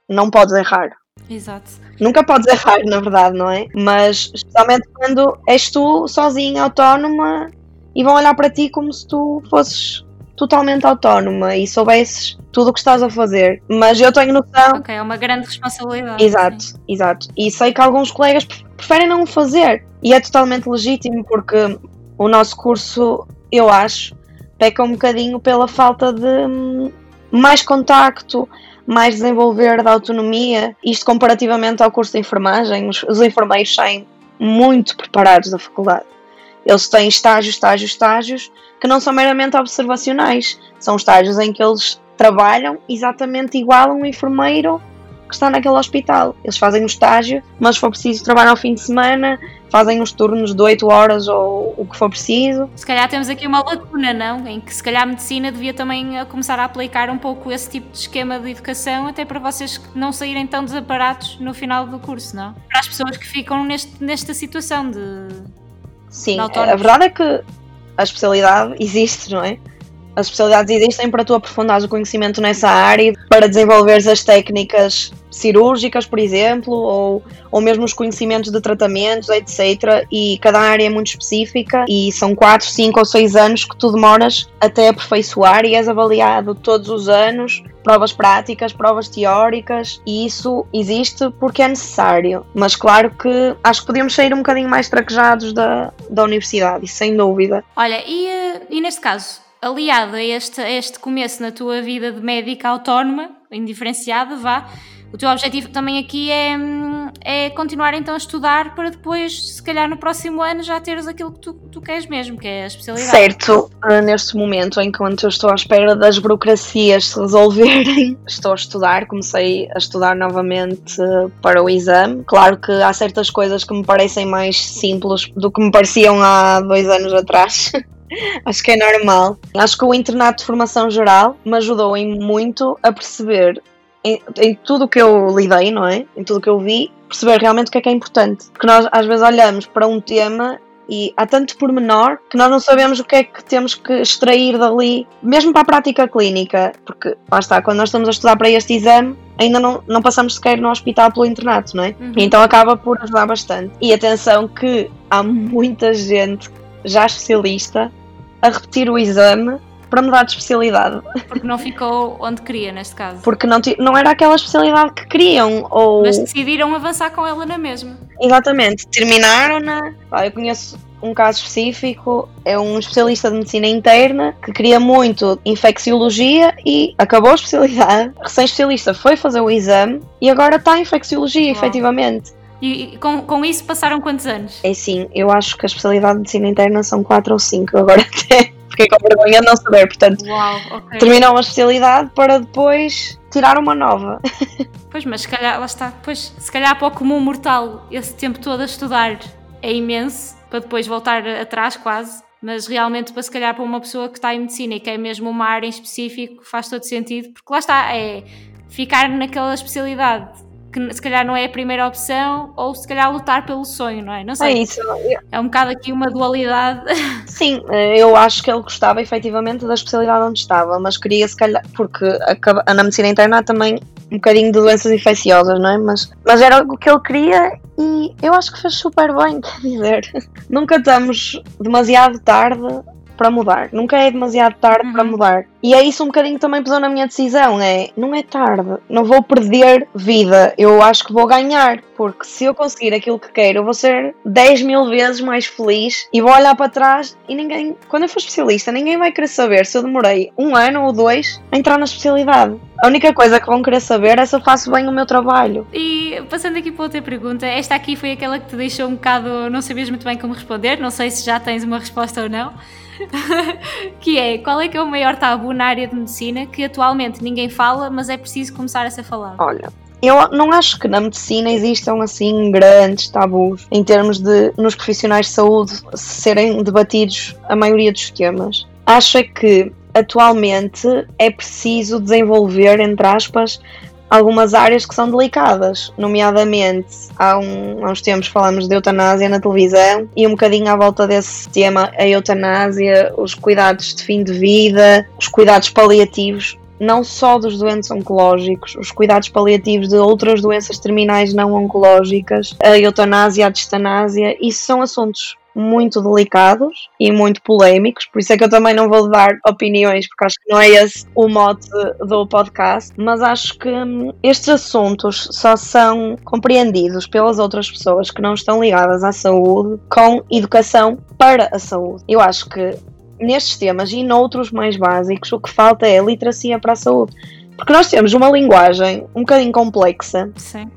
não podes errar. Exato. Nunca podes errar, na verdade, não é? Mas especialmente quando és tu sozinha, autónoma, e vão olhar para ti como se tu fosses totalmente autónoma e soubesses tudo o que estás a fazer. Mas eu tenho noção. Ok, é uma grande responsabilidade. Exato, sim. exato. E sei que alguns colegas preferem não o fazer. E é totalmente legítimo porque o nosso curso, eu acho, peca um bocadinho pela falta de hum, mais contacto, mais desenvolver da autonomia. Isto comparativamente ao curso de enfermagem, os, os enfermeiros saem muito preparados da faculdade. Eles têm estágios, estágios, estágios que não são meramente observacionais. São estágios em que eles trabalham exatamente igual a um enfermeiro que está naquele hospital. Eles fazem o estágio, mas se for preciso trabalham ao fim de semana, fazem os turnos de 8 horas ou o que for preciso. Se calhar temos aqui uma lacuna, não? Em que se calhar a medicina devia também eh, começar a aplicar um pouco esse tipo de esquema de educação, até para vocês não saírem tão desaparados no final do curso, não? Para as pessoas que ficam neste, nesta situação de. Sim, de a verdade é que a especialidade *laughs* existe, não é? As especialidades existem para tu aprofundares o conhecimento nessa área, para desenvolveres as técnicas cirúrgicas, por exemplo, ou, ou mesmo os conhecimentos de tratamentos, etc. E cada área é muito específica e são 4, 5 ou 6 anos que tu demoras até aperfeiçoar e és avaliado todos os anos, provas práticas, provas teóricas, e isso existe porque é necessário. Mas claro que acho que podíamos sair um bocadinho mais traquejados da, da universidade, sem dúvida. Olha, e, eh, e neste caso, aliado a este, a este começo na tua vida de médica autónoma, indiferenciada, vá, o teu objetivo também aqui é, é continuar então a estudar para depois, se calhar no próximo ano, já teres aquilo que tu, tu queres mesmo, que é a especialidade. Certo, ah, neste momento, enquanto eu estou à espera das burocracias se resolverem, *laughs* estou a estudar, comecei a estudar novamente para o exame. Claro que há certas coisas que me parecem mais simples do que me pareciam há dois anos atrás. *laughs* Acho que é normal. Acho que o internato de formação geral me ajudou em muito a perceber em, em tudo o que eu lidei, não é? Em tudo o que eu vi, perceber realmente o que é que é importante. Porque nós às vezes olhamos para um tema e há tanto pormenor que nós não sabemos o que é que temos que extrair dali, mesmo para a prática clínica, porque lá está, quando nós estamos a estudar para este exame, ainda não, não passamos sequer no hospital pelo internato, não é? Uhum. Então acaba por ajudar bastante. E atenção que há muita gente já especialista a repetir o exame para mudar de especialidade. Porque não ficou onde queria, neste caso. Porque não, não era aquela especialidade que queriam. Ou... Mas decidiram avançar com ela na mesma. Exatamente. Terminaram-na. Eu conheço um caso específico, é um especialista de medicina interna que queria muito infecciologia e acabou a especialidade. Recém-especialista foi fazer o exame e agora está em infecciologia, Uau. efetivamente. E com, com isso passaram quantos anos? É sim, eu acho que a especialidade de medicina interna são 4 ou 5, agora *laughs* até fiquei com vergonha de não saber, portanto, Uau, okay. terminar uma especialidade para depois tirar uma nova. Pois, mas se calhar, lá está, pois, se calhar para o comum mortal esse tempo todo a estudar é imenso, para depois voltar atrás quase, mas realmente para se calhar para uma pessoa que está em medicina e que é mesmo uma área em específico faz todo sentido, porque lá está, é ficar naquela especialidade que se calhar não é a primeira opção, ou se calhar lutar pelo sonho, não é? Não sei. É isso. É um bocado aqui uma dualidade. *laughs* Sim, eu acho que ele gostava efetivamente da especialidade onde estava, mas queria se calhar, porque a, na medicina interna há também um bocadinho de doenças infecciosas, não é? Mas, mas era o que ele queria e eu acho que fez super bem, *laughs* quer dizer. Nunca estamos demasiado tarde para mudar. Nunca é demasiado tarde uhum. para mudar. E é isso um bocadinho que também pesou na minha decisão. É, não é tarde. Não vou perder vida. Eu acho que vou ganhar. Porque se eu conseguir aquilo que quero, eu vou ser 10 mil vezes mais feliz e vou olhar para trás e ninguém, quando eu for especialista, ninguém vai querer saber se eu demorei um ano ou dois a entrar na especialidade. A única coisa que vão querer saber é se eu faço bem o meu trabalho. E passando aqui para outra pergunta, esta aqui foi aquela que te deixou um bocado, não sabias muito bem como responder, não sei se já tens uma resposta ou não. *laughs* que é qual é que é o maior tabu na área de medicina que atualmente ninguém fala, mas é preciso começar a ser falado? Olha, eu não acho que na medicina existam assim grandes tabus em termos de nos profissionais de saúde serem debatidos a maioria dos temas. Acho é que atualmente é preciso desenvolver, entre aspas, algumas áreas que são delicadas, nomeadamente há, um, há uns tempos falamos de eutanásia na televisão e um bocadinho à volta desse tema, a eutanásia, os cuidados de fim de vida, os cuidados paliativos, não só dos doentes oncológicos, os cuidados paliativos de outras doenças terminais não oncológicas, a eutanásia, a distanásia, isso são assuntos muito delicados e muito polémicos, por isso é que eu também não vou dar opiniões, porque acho que não é esse o mote do podcast, mas acho que hum, estes assuntos só são compreendidos pelas outras pessoas que não estão ligadas à saúde com educação para a saúde. Eu acho que nestes temas e noutros mais básicos, o que falta é literacia para a saúde. Porque nós temos uma linguagem um bocadinho complexa Sim.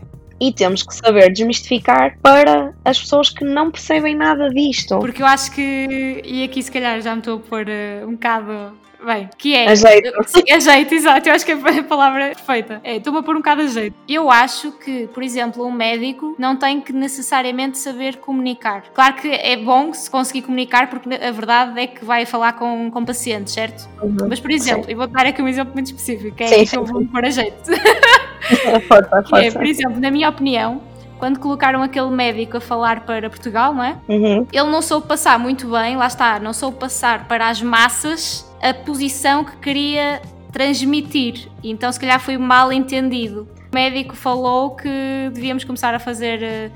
E temos que saber desmistificar para as pessoas que não percebem nada disto. Porque eu acho que, e aqui se calhar já me estou a pôr uh, um bocado Bem, que é. A jeito. *laughs* Sim, a jeito, exato. Eu acho que é a palavra perfeita. É, estou-me a pôr um bocado a jeito. Eu acho que, por exemplo, um médico não tem que necessariamente saber comunicar. Claro que é bom se conseguir comunicar, porque a verdade é que vai falar com, com pacientes, certo? Uhum. Mas, por exemplo, Sim. eu vou dar aqui um exemplo muito específico, que é Sim, que eu vou me pôr a jeito. *laughs* Força, Que é, força. por exemplo, na minha opinião, quando colocaram aquele médico a falar para Portugal, não é? Uhum. Ele não soube passar muito bem, lá está, não soube passar para as massas a posição que queria transmitir. Então, se calhar, foi mal entendido. O médico falou que devíamos começar a fazer, eh,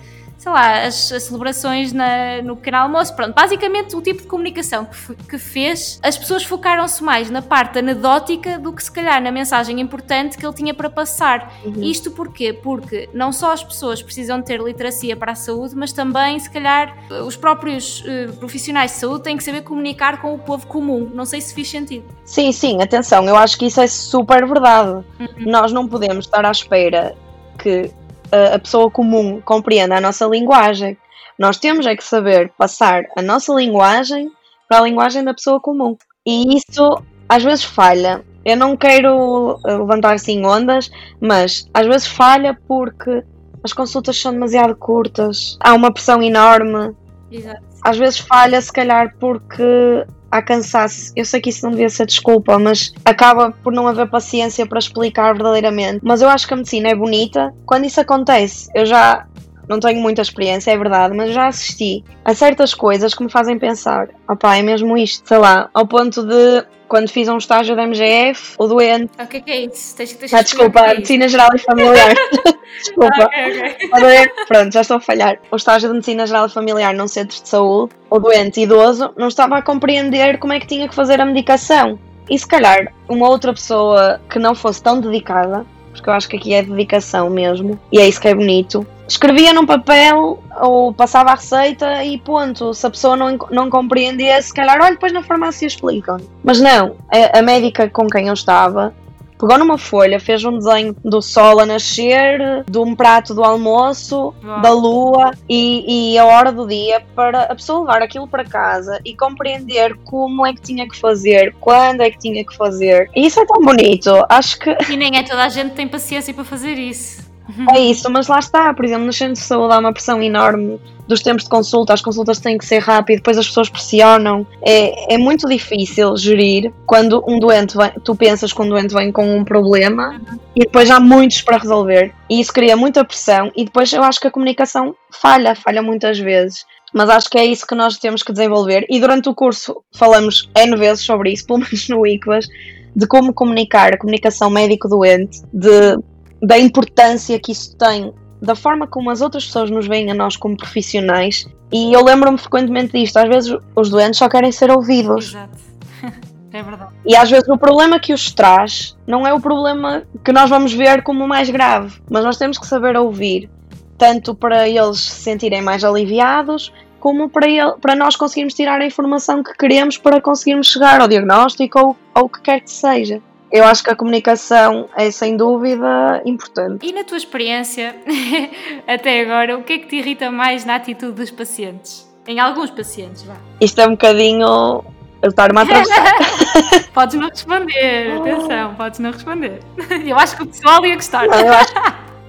sei lá, as, as celebrações na- no pequeno almoço. Pronto, basicamente o tipo de comunicação que, que fez, as pessoas focaram-se mais na parte anedótica do que, se calhar, na mensagem importante que ele tinha para passar. Uhum. Isto porquê? Porque não só as pessoas precisam ter literacia para a saúde, mas também, se calhar, os próprios eh, profissionais de saúde têm que saber comunicar com o povo comum. Não sei se fiz sentido. Sim, sim, atenção, eu acho que isso é super verdade. Nós não podemos estar à espera que uh, a pessoa comum compreenda a nossa linguagem. Nós temos é que saber passar a nossa linguagem para a linguagem da pessoa comum. E isso às vezes falha. Eu não quero uh, levantar assim ondas, mas às vezes falha porque as consultas são demasiado curtas, há uma pressão enorme, Exato. Às vezes falha, se calhar, porque há cansaço. Eu sei que isso não devia ser desculpa, mas acaba por não haver paciência para explicar verdadeiramente. Mas eu acho que a medicina é bonita quando isso acontece. Eu já não tenho muita experiência, é verdade, mas já assisti a certas coisas que me fazem pensar: opá, é mesmo isto, sei lá, ao ponto de. Quando fiz um estágio da MGF, o doente. O que é que é isso? Tens, tens Ah, que explicar desculpa, o que é medicina geral e familiar. *laughs* *laughs* desculpa. Ok, ok. O doente- Pronto, já estou a falhar. O estágio de medicina geral e familiar num centro de saúde, o doente idoso não estava a compreender como é que tinha que fazer a medicação. E se calhar uma outra pessoa que não fosse tão dedicada, porque eu acho que aqui é dedicação mesmo, e é isso que é bonito, escrevia num papel ou passava a receita e ponto. Se a pessoa não, não compreendesse, se calhar, olha, depois na farmácia explicam. Mas não, a, a médica com quem eu estava pegou numa folha, fez um desenho do sol a nascer, de um prato do almoço, Uau. da lua e, e a hora do dia para a pessoa levar aquilo para casa e compreender como é que tinha que fazer, quando é que tinha que fazer. E isso é tão bonito. Acho que E nem é toda a gente que tem paciência para fazer isso. É isso, mas lá está, por exemplo, nos centros de saúde há uma pressão enorme dos tempos de consulta, as consultas têm que ser rápidas, depois as pessoas pressionam. É, é muito difícil gerir quando um doente vem, tu pensas que um doente vem com um problema e depois há muitos para resolver. E isso cria muita pressão e depois eu acho que a comunicação falha, falha muitas vezes. Mas acho que é isso que nós temos que desenvolver e durante o curso falamos N vezes sobre isso, *laughs* pelo menos no ICVAS, de como comunicar, a comunicação médico-doente, de da importância que isso tem, da forma como as outras pessoas nos veem a nós como profissionais. E eu lembro-me frequentemente disto. Às vezes os doentes só querem ser ouvidos. Exato. *laughs* É verdade. E às vezes o problema que os traz não é o problema que nós vamos ver como o mais grave. Mas nós temos que saber ouvir, tanto para eles se sentirem mais aliviados, como para, ele, para nós conseguirmos tirar a informação que queremos para conseguirmos chegar ao diagnóstico ou ao que quer que seja. Eu acho que a comunicação é sem dúvida importante. E na tua experiência, *laughs* até agora, o que é que te irrita mais na atitude dos pacientes? Em alguns pacientes, vá. Isto é um bocadinho eu estar-me a. *laughs* Podes não responder, atenção, podes não responder. *laughs* Eu acho que o pessoal ia gostar. Não, eu, acho,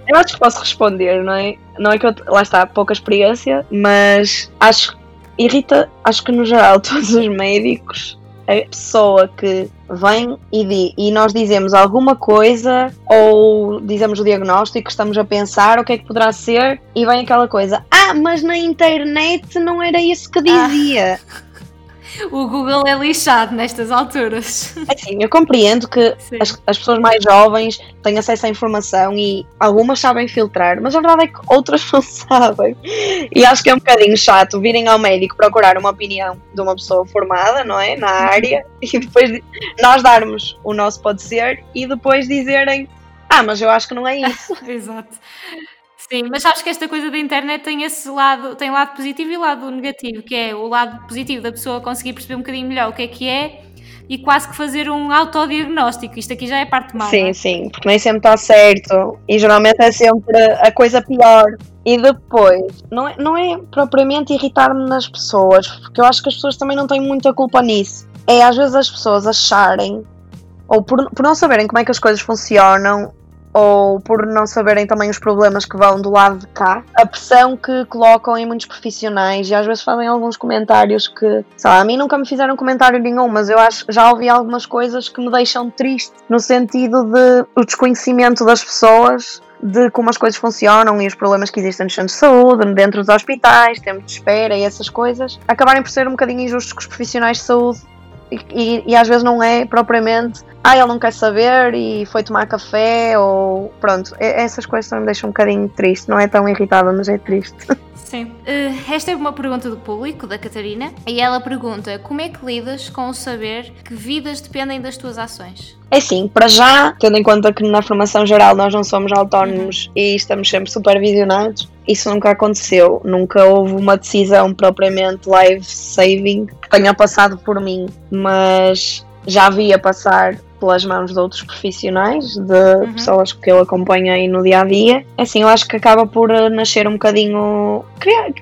eu acho que posso responder, não é? Não é que eu, lá está, pouca experiência, mas acho irrita, acho que no geral todos os médicos a pessoa que vem e, di, e nós dizemos alguma coisa ou dizemos o diagnóstico, estamos a pensar o que é que poderá ser e vem aquela coisa, ah, mas na internet não era isso que dizia. Ah *laughs* o Google é lixado nestas alturas. Assim, eu compreendo que as, as, pessoas mais jovens têm acesso à informação e algumas sabem filtrar, mas a verdade é que outras *laughs* não sabem. E acho que é um bocadinho chato virem ao médico procurar uma opinião de uma pessoa formada, não é? Na área, *laughs* e depois nós darmos o nosso pode ser e depois dizerem ah, mas eu acho que não é isso. Exato. Sim, mas sabes que esta coisa da internet tem esse lado, tem lado positivo e lado negativo, que é o lado positivo da pessoa conseguir perceber um bocadinho melhor o que é que é e quase que fazer um autodiagnóstico. Isto aqui já é parte mal. Sim, é? sim, porque nem sempre está certo e geralmente é sempre a coisa pior. E depois, não é, não é propriamente irritar-me nas pessoas, porque eu acho que as pessoas também não têm muita culpa nisso. É às vezes as pessoas acharem, ou por, por não saberem como é que as coisas funcionam, ou por não saberem também os problemas que vão do lado de cá, a pressão que colocam em muitos profissionais e às vezes fazem alguns comentários que, sei lá, a mim nunca me fizeram comentário nenhum, mas eu acho já ouvi algumas coisas que me deixam triste no sentido de o desconhecimento das pessoas de como as coisas funcionam e os problemas que existem nos centros de saúde, dentro dos hospitais, tempo de espera e essas coisas, acabarem por ser um bocadinho injustos com os profissionais de saúde. E, e, e, às vezes não é propriamente ah, ele não quer saber e foi tomar café ou pronto, essas coisas também me deixam um bocadinho triste, não é tão irritada, mas é triste. *laughs* Sim. Uh, esta é uma pergunta do público, da Catarina, e ela pergunta: como é que lidas com o saber que vidas dependem das tuas ações? É sim, para já, tendo em conta que na formação geral nós não somos autónomos uhum. e estamos sempre supervisionados, isso nunca aconteceu. Nunca houve uma decisão propriamente life saving que tenha passado por mim, mas já via passar pelas mãos de outros profissionais, de uhum. pessoas que eu acompanhei no dia a dia. Assim, eu acho que acaba por eh, nascer um bocadinho.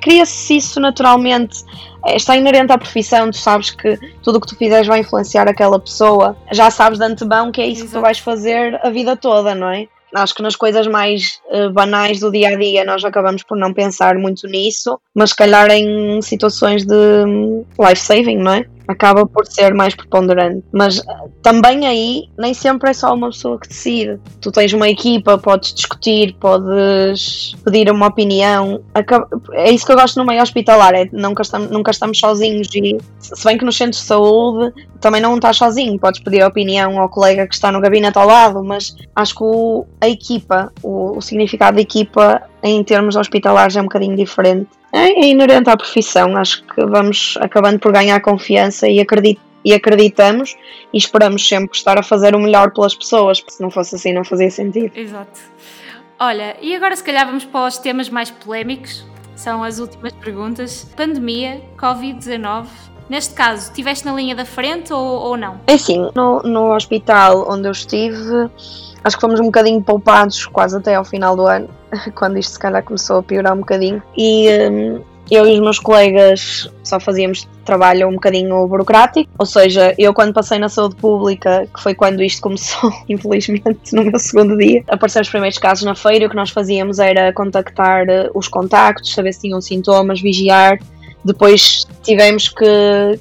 Cria-se isso naturalmente. Eh, está inerente à profissão, tu sabes que tudo o que tu fizeres vai influenciar aquela pessoa. Já sabes de antemão que é isso Exato. que tu vais fazer a vida toda, não é? Acho que nas coisas mais uh, banais do dia a dia nós acabamos por não pensar muito nisso, mas se calhar em situações de hum, life saving, não é? Acaba por ser mais preponderante. Mas eh, também aí nem sempre é só uma pessoa que decide. Tu tens uma equipa, podes discutir, podes pedir uma opinião. É isso que eu gosto no meio hospitalar, é nunca estamos, nunca estamos sozinhos e se bem que nos centros de saúde também não estás sozinho, podes pedir opinião ao colega que está no gabinete ao lado, mas acho que o, a equipa, o, o significado da equipa em termos hospitalares é um bocadinho diferente é, é inerente à profissão. Acho que vamos acabando por ganhar confiança e, e acreditamos e esperamos sempre estar a fazer o melhor pelas pessoas, porque se não fosse assim não fazia sentido. Exato. Olha, e agora se calhar vamos para os temas mais polémicos, são as últimas perguntas. Pandemia, Covid-19. Neste caso, estiveste na linha da frente ou, ou não? É assim, no, no hospital onde eu estive, acho que fomos um bocadinho poupados quase até ao final do ano, *laughs* quando isto se calhar começou a piorar um bocadinho. E um, eu e os meus colegas só fazíamos trabalho um bocadinho burocrático, ou seja, eu quando passei na saúde pública, que foi quando isto começou, *laughs* infelizmente, no meu segundo dia, apareceram os primeiros casos na feira, o que nós fazíamos era contactar os contactos, saber se tinham sintomas, vigiar depois tivemos que,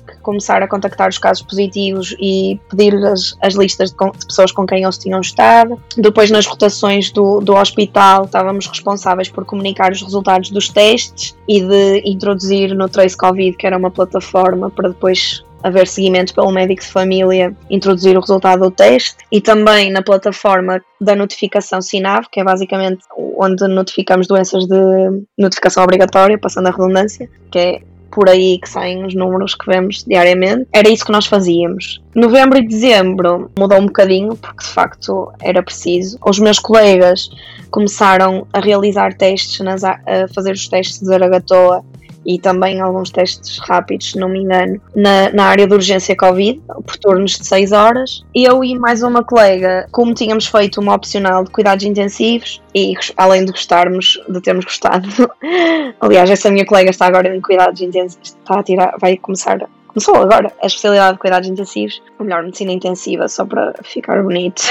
que, começar a contactar os casos positivos e pedir as, as listas de, de, pessoas com quem eles tinham estado. Depois, nas rotações do, do hospital, estávamos responsáveis por comunicar os resultados dos testes e de introduzir no Trace Covid, que era uma plataforma para depois haver seguimento pelo médico de família, introduzir o resultado do teste e também na plataforma da notificação SINAV, que é basicamente onde notificamos doenças de notificação obrigatória, passando a redundância, que é por aí que saem os números que vemos diariamente. Era isso que nós fazíamos. Novembro e dezembro mudou um bocadinho, porque de facto era preciso. Os meus colegas começaram a realizar testes, nas, a fazer os testes de Zaragatoa e também alguns testes rápidos, se não me engano, na, na área de urgência Covid, por turnos de 6 horas. Eu e mais uma colega, como tínhamos feito uma opcional de cuidados intensivos, e além de gostarmos, de termos gostado, *laughs* aliás, essa minha colega está agora em cuidados intensivos, está a tirar, vai começar Começou agora a especialidade de cuidados intensivos, ou melhor, medicina intensiva, só para ficar bonito. *laughs*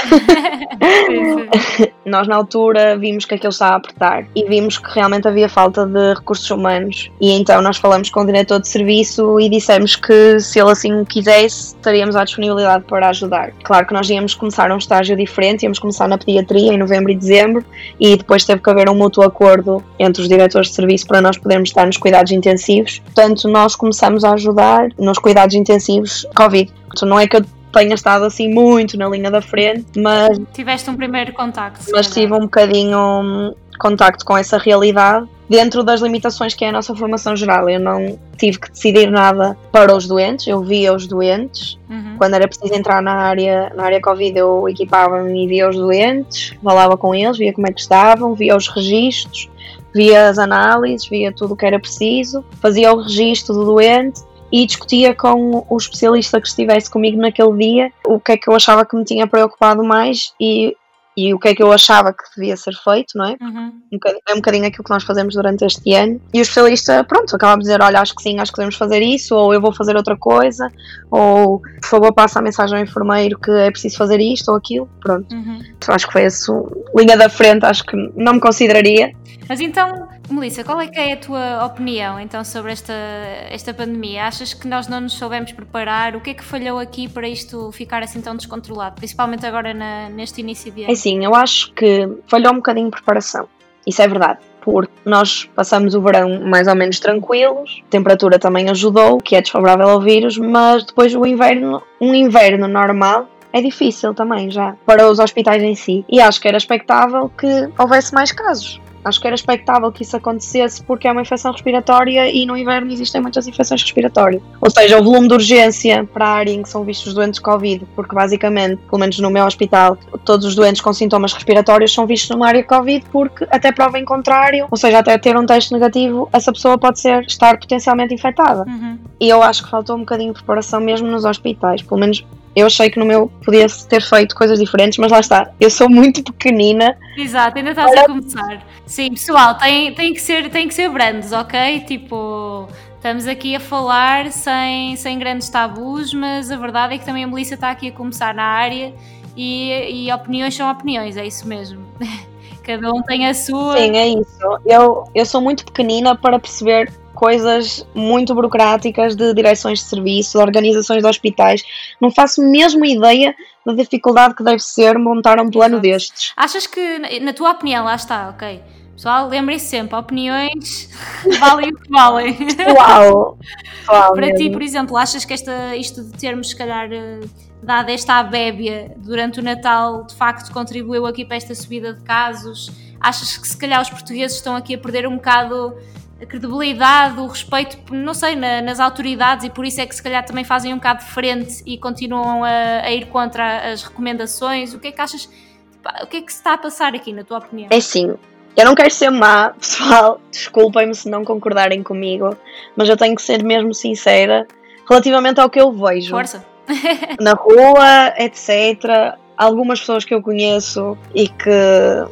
Nós, na altura, vimos que aquilo estava a apertar e vimos que realmente havia falta de recursos humanos. E então nós falamos com o diretor de serviço e dissemos que, se ele assim quisesse, estaríamos à disponibilidade para ajudar. Claro que nós íamos começar um estágio diferente, íamos começar na pediatria em novembro e dezembro e depois teve que haver um mútuo acordo entre os diretores de serviço para nós podermos estar nos cuidados intensivos. Portanto, nós começamos a ajudar nos cuidados intensivos Covid. Portanto, não é que eu tenha estado assim muito na linha da frente, mas. Tiveste um primeiro contacto. Mas tive um bocadinho um, contacto com essa realidade dentro das limitações que é a nossa formação geral. Eu não tive que decidir nada para os doentes, eu via os doentes. Uhum. Quando era preciso entrar na área, na área Covid, eu equipava-me e via os doentes, falava com eles, via como é que estavam, via os registros, via as análises, via tudo o que era preciso, fazia o registro do doente e discutia com o especialista que estivesse comigo naquele dia o que é que eu achava que me tinha preocupado mais e e o que é que eu achava que devia ser feito, não é? Uhum. Um é um bocadinho aquilo que nós fazemos durante este ano. E o especialista, pronto, acaba de dizer: olha, acho que sim, acho que devemos fazer isso, ou eu vou fazer outra coisa, ou por favor, passa a mensagem ao enfermeiro que é preciso fazer isto ou aquilo. Pronto. Uhum. Então, acho que foi isso. Linha da frente, acho que não me consideraria. Mas então, Melissa, qual é que é a tua opinião então sobre esta, esta pandemia? Achas que nós não nos soubemos preparar? O que é que falhou aqui para isto ficar assim tão descontrolado? Principalmente agora na, neste início de ano. É sim, eu acho que falhou um bocadinho de preparação. Isso é verdade. Porque nós passamos o verão mais ou menos tranquilos, a temperatura também ajudou, que é desfavorável ao vírus, mas depois o inverno, um inverno normal, é difícil também já para os hospitais em si. E acho que era expectável que houvesse mais casos. Acho que era expectável que isso acontecesse porque é uma infecção respiratória e no inverno existem muitas infecções respiratórias. Ou seja, o volume de urgência para a área em que são vistos doentes Covid, porque basicamente, pelo menos no meu hospital, todos os doentes com sintomas respiratórios são vistos numa área Covid porque até prova em contrário, ou seja, até ter um teste negativo, essa pessoa pode ser estar potencialmente infectada. Uhum. E eu acho que faltou um bocadinho de preparação mesmo nos hospitais, pelo menos eu achei que no meu podia ter feito coisas diferentes, mas lá está, eu sou muito pequenina. Exato, ainda estás Olha... a começar. Sim, pessoal, tem, tem, que ser, tem que ser brandos, ok? Tipo, estamos aqui a falar sem, sem grandes tabus, mas a verdade é que também a Melissa está aqui a começar na área e, e opiniões são opiniões, é isso mesmo. *laughs* Cada um tem a sua. Sim, é isso. Eu, eu sou muito pequenina para perceber coisas muito burocráticas de direções de serviço, de organizações de hospitais. Não faço mesmo ideia da dificuldade que deve ser montar um plano Exato. destes. Achas que, na tua opinião, lá está, ok. Pessoal, lembrem-se sempre, opiniões *laughs* valem o que valem. Uau! Uau Para mesmo. ti, por exemplo, achas que esta, isto de termos, se calhar, dado esta abébia durante o Natal, de facto contribuiu aqui para esta subida de casos? Achas que, se calhar, os portugueses estão aqui a perder um bocado a credibilidade, o respeito, não sei, na, nas autoridades e por isso é que se calhar também fazem um bocado de frente e continuam a, a ir contra as recomendações. O que é que achas? O que é que se está a passar aqui, na tua opinião? É sim. Eu não quero ser má, *laughs* pessoal, desculpem-me se não concordarem comigo, mas eu tenho que ser mesmo sincera relativamente ao que eu vejo. Força! *laughs* na rua, etc algumas pessoas que eu conheço e que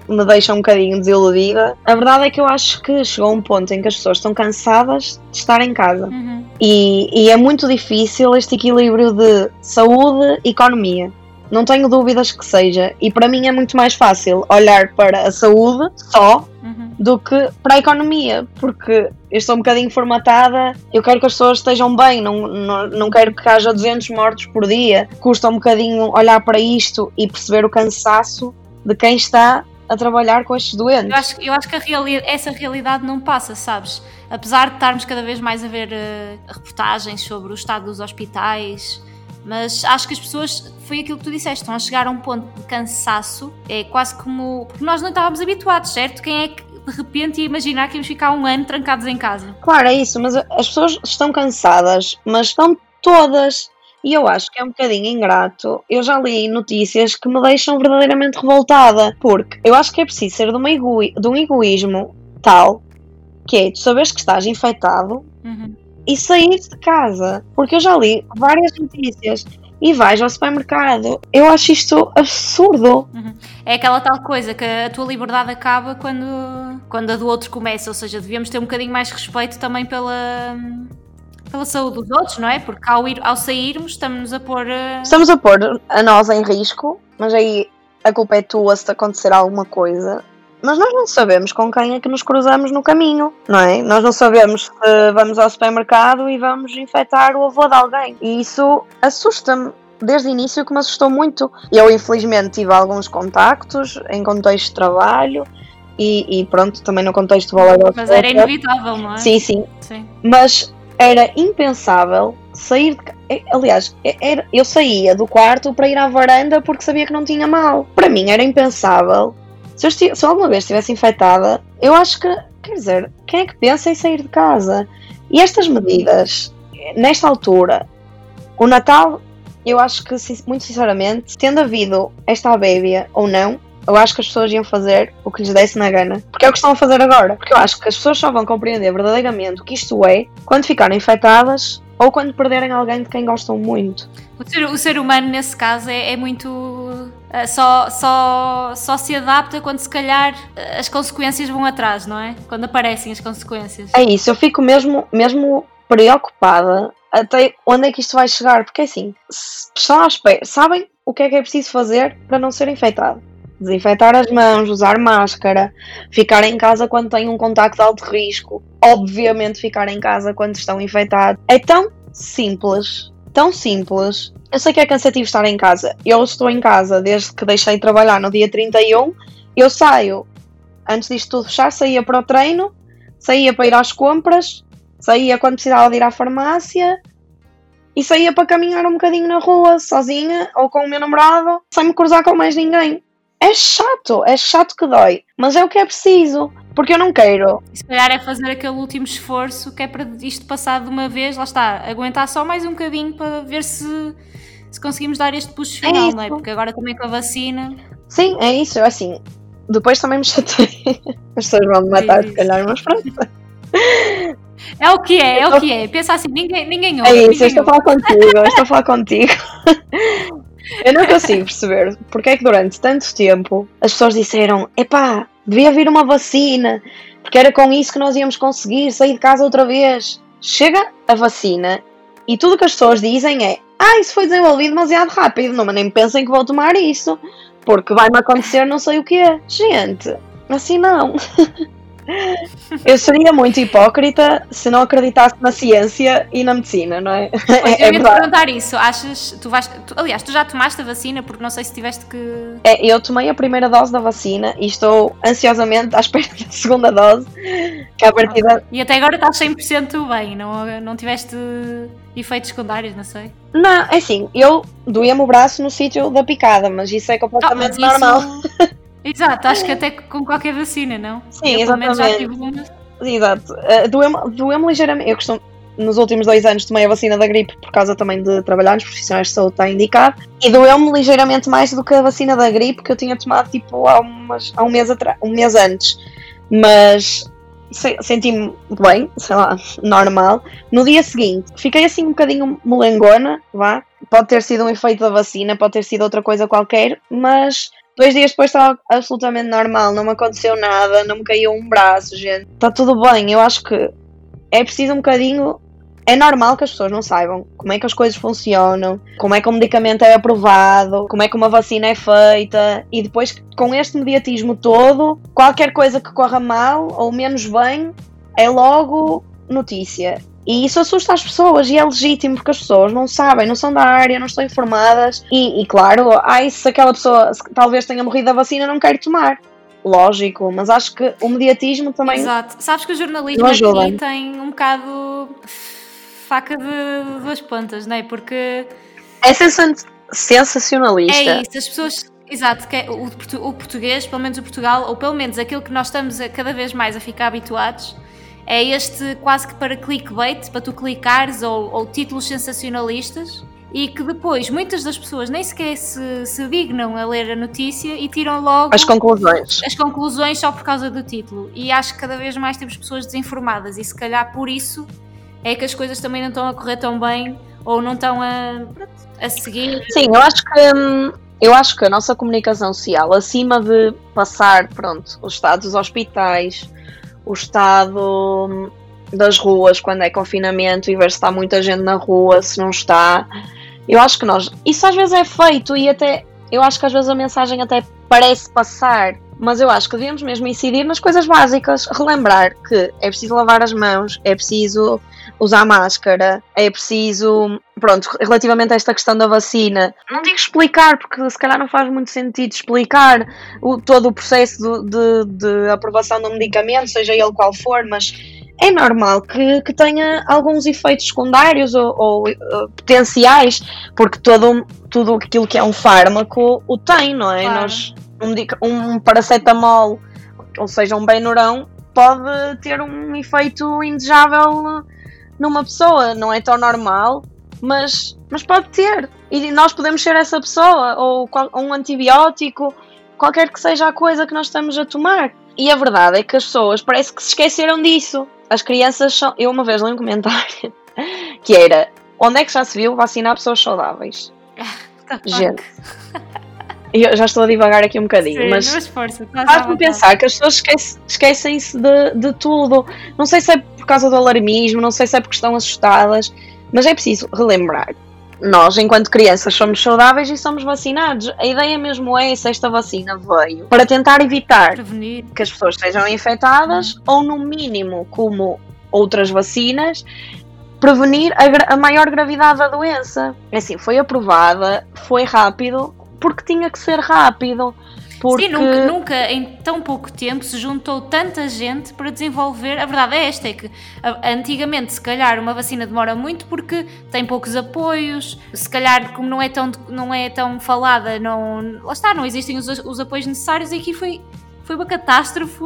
me deixam um bocadinho desiludida. A verdade é que eu acho que chegou um ponto em que as pessoas estão cansadas de estar em casa. Uhum. E, e é muito difícil este equilíbrio de saúde e economia. Não tenho dúvidas que seja. E para mim é muito mais fácil olhar para a saúde só uhum. Do que para a economia, porque eu estou um bocadinho formatada, eu quero que as pessoas estejam bem, não, não, não quero que haja 200 mortos por dia. Custa um bocadinho olhar para isto e perceber o cansaço de quem está a trabalhar com estes doentes. Eu acho, eu acho que reali essa realidade não passa, sabes? Apesar de estarmos cada vez mais a ver uh, reportagens sobre o estado dos hospitais, mas acho que as pessoas, foi aquilo que tu disseste, estão a chegar a um ponto de cansaço, é quase como. Porque nós não estávamos habituados, certo? Quem é que de repente ia imaginar que íamos ficar um ano trancados em casa? Claro, é isso, mas as pessoas estão cansadas, mas estão todas. E eu acho que é um bocadinho ingrato. Eu já li notícias que me deixam verdadeiramente revoltada, porque eu acho que é preciso ser de, uma de um egoísmo tal que é tu saberes que estás infectado. Uhum e sair de casa. Porque eu já li várias notícias e vais ao supermercado. Eu acho isto absurdo. Uhum. É aquela tal coisa que a tua liberdade acaba quando, quando a do outro começa, ou seja, devíamos ter um bocadinho mais respeito também pela. Pela saúde dos outros, não é? Porque ao, ir, ao sairmos estamos a pôr. Uh... Estamos a pôr a nós em risco, mas aí a culpa é tua se te acontecer alguma coisa. Mas nós não sabemos com quem é que nos cruzamos no caminho, não é? Nós não sabemos se vamos ao supermercado e vamos infectar o avô de alguém. E isso assusta-me desde o início que me assustou muito. Eu, infelizmente, tive alguns contactos em contexto de trabalho e, e pronto, também no contexto de valor Mas era inevitável, não é? Sim, sim, Sim. Mas era impensável sair de eh, Aliás, eh, era, eu saía do quarto para ir à varanda porque sabia que não tinha mal. Para mim era impensável. Se eu, se alguma vez estivesse infectada, eu acho que, quer dizer, quem é que pensa em sair de casa? E estas medidas, nesta altura, o Natal, eu acho que, muito sinceramente, tendo havido esta abébia ou não, eu acho que as pessoas iam fazer o que lhes desse na gana. Porque é o que estão a fazer agora. Porque eu acho que as pessoas só vão compreender verdadeiramente o que isto é quando ficarem infectadas ou quando perderem alguém de quem gostam muito. O ser, o ser humano, nesse caso, é, é muito. Ah, Só, só, só se adapta quando, se calhar, ah, as consequências vão atrás, não é? Quando aparecem as consequências. É isso, eu fico mesmo, mesmo preocupada até onde é que isto vai chegar. Porque assim, se estão à espera, sabem o que é que é preciso fazer para não ser infectado? Desinfetar as mãos, usar máscara, ficar em casa quando têm um contacto de alto risco, obviamente ficar em casa quando estão infectados. É tão simples, tão simples. Eu sei que é cansativo estar em casa. Eu estou em casa desde que deixei de trabalhar no dia 31. Eu saio, antes disto tudo fechar, saía para o treino, saía para ir às compras, saía quando precisava de ir à farmácia e saía para caminhar um bocadinho na rua, sozinha ou com o meu namorado, sem me cruzar com mais ninguém. É chato, é chato que dói, mas é o que é preciso, porque eu não quero. E se calhar é fazer aquele último esforço que é para isto passar de uma vez, lá está, aguentar só mais um bocadinho para ver se, se conseguimos dar este push final, não é? Porque agora também com a vacina. Sim, é isso, é assim. Depois também me chatei. *laughs* As pessoas vão me matar, se calhar, mas pronto. É o que é, é o que é. Pensa assim, ninguém, ninguém ouve. É isso, eu ninguém estou a falar contigo, eu estou a falar *laughs* contigo. Eu não consigo perceber porque é que durante tanto tempo as pessoas disseram: epá, devia vir uma vacina, porque era com isso que nós íamos conseguir sair de casa outra vez. Chega a vacina e tudo que as pessoas dizem é: ah, isso foi desenvolvido demasiado rápido, não, mas nem pensem que vou tomar isso, porque vai-me acontecer não sei o quê. Gente, assim não. *laughs* Eu seria muito hipócrita se não acreditasse na ciência e na medicina, não é? Pois, *laughs* É- eu é ia te verdade. perguntar isso. Achas, tu vais, tu- aliás, tu já tomaste a vacina porque não sei se tiveste que. É, eu tomei a primeira dose da vacina e estou ansiosamente à *laughs* espera da segunda dose, que a partir da... E até agora estás 100% bem, não, não tiveste efeitos secundários, não sei. Não, é assim, eu doía-me o braço no sítio da picada, mas isso é Ah, completamente isso- normal. *laughs* Exato, acho que até com qualquer vacina, não? Sim, eu, menos, já exatamente. tive uma. Exato. Uh, doeu-me doeu-me ligeiramente. Eu costumo, nos últimos dois anos tomei a vacina da gripe por causa também de trabalhar nos profissionais de saúde, está indicado. E doeu-me ligeiramente mais do que a vacina da gripe que eu tinha tomado tipo há, umas, há um, mês atrás, um mês antes. Mas se- senti-me bem, sei lá, normal. No dia seguinte, fiquei assim um bocadinho molengona, vá. Pode ter sido um efeito da vacina, pode ter sido outra coisa qualquer, mas dois dias depois estava absolutamente normal, não me aconteceu nada, não me caiu um braço, gente. Está tudo bem, eu acho que é preciso um bocadinho. É normal que as pessoas não saibam como é que as coisas funcionam, como é que um medicamento é aprovado, como é que uma vacina é feita, e depois, com este mediatismo todo, qualquer coisa que corra mal ou menos bem é logo notícia. E isso assusta as pessoas e é legítimo porque as pessoas não sabem, não são da área, não estão informadas. E, e claro, ai, se aquela pessoa se talvez tenha morrido da vacina, não quero tomar. Lógico, mas acho que o mediatismo também. Exato. Sabes que o jornalismo aqui tem um bocado faca de duas pontas, não é? Porque É sensa- sensacionalista. é isso, as pessoas. Exato, que é o português, pelo menos o Portugal, ou pelo menos aquilo que nós estamos a, cada vez mais a ficar habituados, é este quase que para clickbait, para tu clicares, ou, ou títulos sensacionalistas, e que depois muitas das pessoas nem sequer se, se dignam a ler a notícia e tiram logo As conclusões. as conclusões só por causa do título. E acho que cada vez mais temos pessoas desinformadas e se calhar por isso é que as coisas também não estão a correr tão bem ou não estão a, a seguir. Sim, eu acho que hum, eu acho que a nossa comunicação social, acima de passar, pronto, o estado dos hospitais, o estado das ruas quando é confinamento e ver se está muita gente na rua, se não está, eu acho que nós. Isso às vezes é feito e até eu acho que às vezes a mensagem até parece passar, mas eu acho que devíamos mesmo incidir nas coisas básicas, relembrar que é preciso lavar as mãos, é preciso usar máscara, é preciso, pronto, relativamente a esta questão da vacina, não digo explicar, porque se calhar não faz muito sentido explicar o, todo o processo de, de aprovação do medicamento, seja ele qual for, mas é normal que, que tenha alguns efeitos secundários ou, ou uh, potenciais, porque todo, tudo aquilo que é um fármaco o tem, não é? Claro. Nós, um, um paracetamol, ou seja, um Benurão, pode ter um efeito indesejável numa pessoa, não é tão normal, mas, mas pode ter. E nós podemos ser essa pessoa, ou, ou um antibiótico, qualquer que seja a coisa que nós estamos a tomar. E a verdade é que as pessoas parece que se esqueceram disso. As crianças são. Eu uma vez li um comentário *laughs* que era onde é que já se viu vacinar pessoas saudáveis? Gente. Eu já estou a divagar aqui um bocadinho, Sim, mas faz-me pensar que as pessoas esquece- esquecem-se de, de tudo. Não sei se é por causa do alarmismo, não sei se é porque estão assustadas, mas é preciso relembrar. Nós, enquanto crianças, somos saudáveis e somos vacinados. A ideia mesmo é essa, esta vacina veio para tentar evitar prevenir. que as pessoas sejam infectadas ou, no mínimo, como outras vacinas, prevenir a, a maior gravidade da doença. É Assim, foi aprovada, foi rápido, porque tinha que ser rápido. Porque... Sim, nunca, nunca em tão pouco tempo se juntou tanta gente para desenvolver. A verdade é esta: é que antigamente, se calhar, uma vacina demora muito porque tem poucos apoios, se calhar, como não é tão, não é tão falada, não, lá está, não existem os, os apoios necessários. E aqui foi, foi uma catástrofe,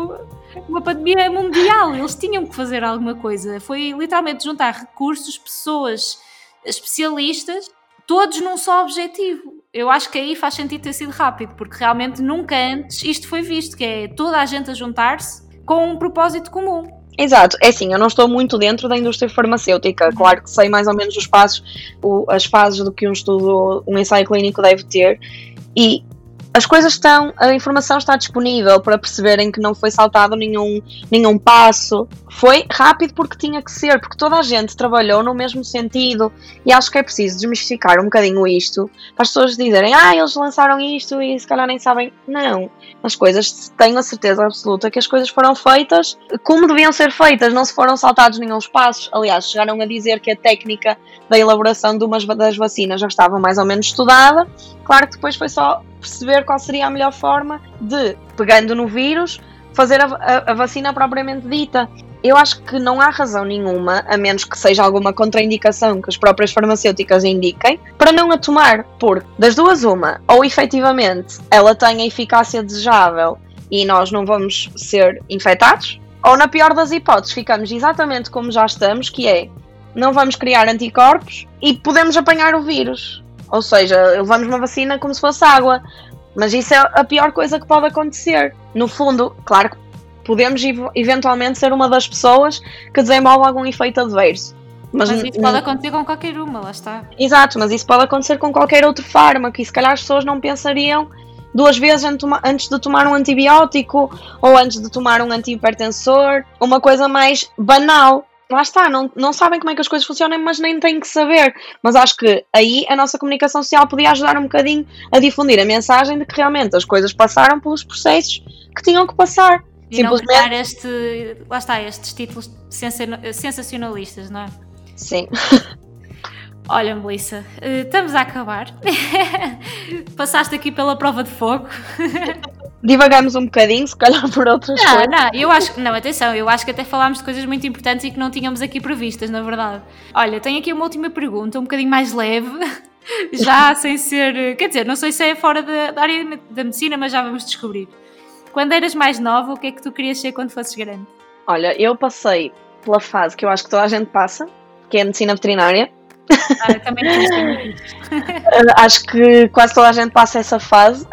uma pandemia mundial. Eles tinham que fazer alguma coisa. Foi literalmente juntar recursos, pessoas, especialistas, todos num só objetivo. Eu acho que aí faz sentido ter sido rápido, porque realmente nunca antes isto foi visto, que é toda a gente a juntar-se com um propósito comum. Exato, é assim, eu não estou muito dentro da indústria farmacêutica, claro que sei mais ou menos os passos, o- as fases do que um estudo, um ensaio clínico deve ter, e as coisas estão, a informação está disponível para perceberem que não foi saltado nenhum, nenhum passo. Foi rápido porque tinha que ser, porque toda a gente trabalhou no mesmo sentido e acho que é preciso desmistificar um bocadinho isto para as pessoas dizerem, ah, eles lançaram isto e se calhar nem sabem. Não, as coisas, tenho a certeza absoluta que as coisas foram feitas como deviam ser feitas, não se foram saltados nenhum passos. Aliás, chegaram a dizer que a técnica da elaboração de umas das vacinas já estava mais ou menos estudada. Claro que depois foi só perceber qual seria a melhor forma de, pegando no vírus, fazer a, a- a vacina propriamente dita. Eu acho que não há razão nenhuma, a menos que seja alguma contraindicação que as próprias farmacêuticas indiquem, para não a tomar. Porque, das duas, uma, ou efetivamente ela tem a eficácia desejável e nós não vamos ser infectados, ou na pior das hipóteses, ficamos exatamente como já estamos, que é não vamos criar anticorpos e podemos apanhar o vírus. Ou seja, levamos uma vacina como se fosse água. Mas isso é a pior coisa que pode acontecer. No fundo, claro que podemos ev- eventualmente ser uma das pessoas que desenvolve algum efeito adverso. Mas, Mas isso pode acontecer com qualquer uma, lá está. Exato, mas isso pode acontecer com qualquer outro fármaco e se calhar as pessoas não pensariam duas vezes antes de toma- antes de tomar um antibiótico ou antes de tomar um antihipertensor, uma coisa mais banal. Lá está, não, não sabem como é que as coisas funcionam, mas nem têm que saber. Mas acho que aí a nossa comunicação social podia ajudar um bocadinho a difundir a mensagem de que realmente as coisas passaram pelos processos que tinham que passar. E não Simplesmente- criar este, lá está, estes títulos sensa- sensacionalistas, não é? Sim. *laughs* Olha, Melissa, eh, estamos a acabar. *laughs* Passaste aqui pela prova de fogo. *laughs* Divagamos um bocadinho, se calhar por outras Não, coisas. não, eu acho que, não, atenção, eu acho que até falámos de coisas muito importantes e que não tínhamos aqui previstas, na verdade. Olha, tenho aqui uma última pergunta, um bocadinho mais leve, já sem ser, quer dizer, não sei se é fora da, da área da medicina, mas já vamos descobrir. Quando eras mais nova, o que é que tu querias ser quando fosses grande? Olha, eu passei pela fase que eu acho que toda a gente passa, que é a medicina veterinária. Ah, eu também. Uh, *laughs* acho que quase toda a gente passa essa fase,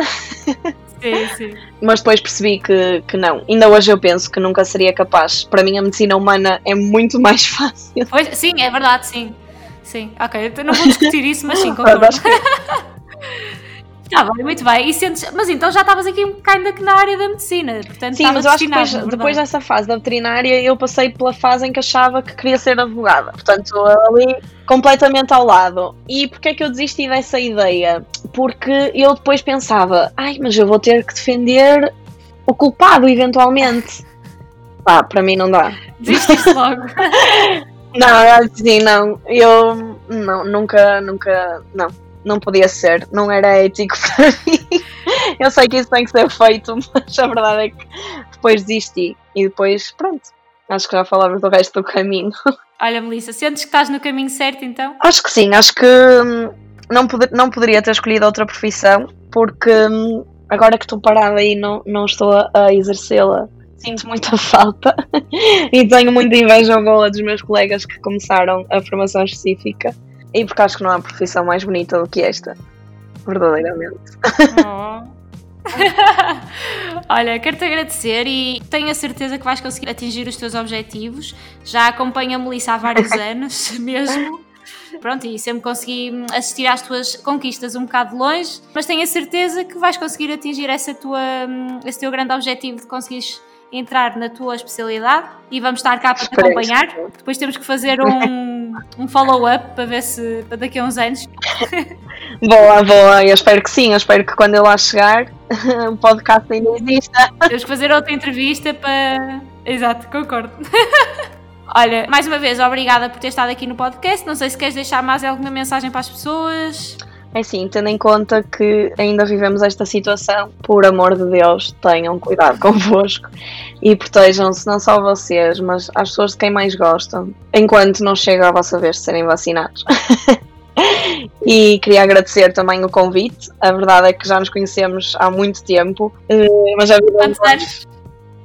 Sim, sim. mas depois percebi que, que não. Ainda hoje eu penso que nunca seria capaz. Para mim, a medicina humana é muito mais *laughs* fácil. Pois, sim, é verdade, sim. Sim, ok, então não vou discutir isso, mas sim, *laughs* concordo. Acho que- Tá bem, muito bem. E sentes, mas então já estavas aqui um bocado que na área da medicina, portanto Sim, mas eu acho que depois, depois dessa fase da veterinária eu passei pela fase em que achava que queria ser advogada. Portanto, ali completamente ao lado. E porquê é que eu desisti dessa ideia? Porque eu depois pensava, ai, mas eu vou ter que defender o culpado eventualmente. Pá, para mim não dá. Desististe logo. *laughs* Não, acho que sim, não. Eu não, nunca, nunca, não, não podia ser. Não era ético *laughs* para mim. Eu sei que isso tem que ser feito, *laughs* mas a verdade é que depois desisti. E depois, pronto, acho que já falamos do resto do caminho. *laughs* Olha, Melissa, sentes que estás no caminho certo então? Acho que sim, acho que hum, não, poder, não poderia ter escolhido outra profissão, porque hum, agora que estou parada e não, não estou a, exercê-la, sinto muita falta e tenho muita inveja ou gola dos meus colegas que começaram a formação específica e porque acho que não há profissão mais bonita do que esta, verdadeiramente. Oh. *laughs* Olha, quero-te agradecer e tenho a certeza que vais conseguir atingir os teus objetivos. Já acompanho a Melissa há vários *laughs* anos *laughs* mesmo. Pronto, e sempre consegui assistir às tuas conquistas um bocado de longe, mas tenho a certeza que vais conseguir atingir essa tua, esse teu grande objetivo de conseguires entrar na tua especialidade e vamos estar cá para te acompanhar. Depois temos que fazer um, um follow-up para ver se para daqui a uns anos *laughs* Boa, boa, eu espero que sim, eu espero que quando eu lá chegar *laughs* o podcast ainda exista. *laughs* Temos que fazer outra entrevista para. Exato, concordo. Olha, mais uma vez, obrigada por ter estado aqui no podcast. Não sei se queres deixar mais alguma mensagem para as pessoas. É assim, tendo em conta que ainda vivemos esta situação, por amor de Deus, tenham cuidado *laughs* convosco e protejam-se não só vocês, mas as pessoas de quem mais gostam, enquanto não chega a vossa vez de serem vacinados. *laughs* e queria agradecer também o convite. A verdade é que já nos conhecemos há muito tempo, eh, mas Quantos anos?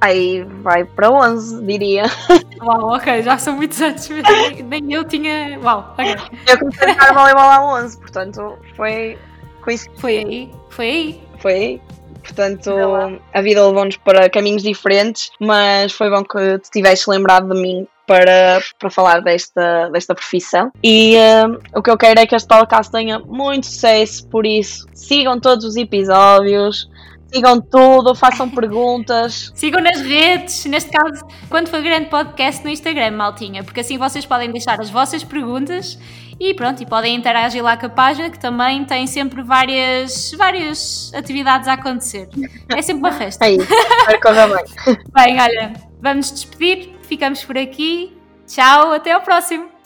Aí vai para 11, diria. *laughs* Uau, ok, já são muitos anos. Nem, eu tinha. Uau, ok. Eu comecei a jogar voleibol há 11, portanto foi. Foi aí, foi aí. foi aí. Portanto, a vida levou-nos para caminhos diferentes, mas foi bom que te tivesse lembrado de mim para, para falar desta, desta profissão. E eh, o que eu quero é que este podcast tenha muito sucesso, por isso sigam todos os episódios, sigam tudo, façam perguntas. *laughs* Sigam nas redes, neste caso, quando foi grande podcast no Instagram, maltinha, porque assim vocês podem deixar as vossas perguntas e pronto, e podem interagir lá com a página que também tem sempre várias, várias atividades a acontecer. É sempre uma festa. É isso, corra bem. *laughs* Bem, olha, vamos despedir, ficamos por aqui. Tchau, até ao próximo.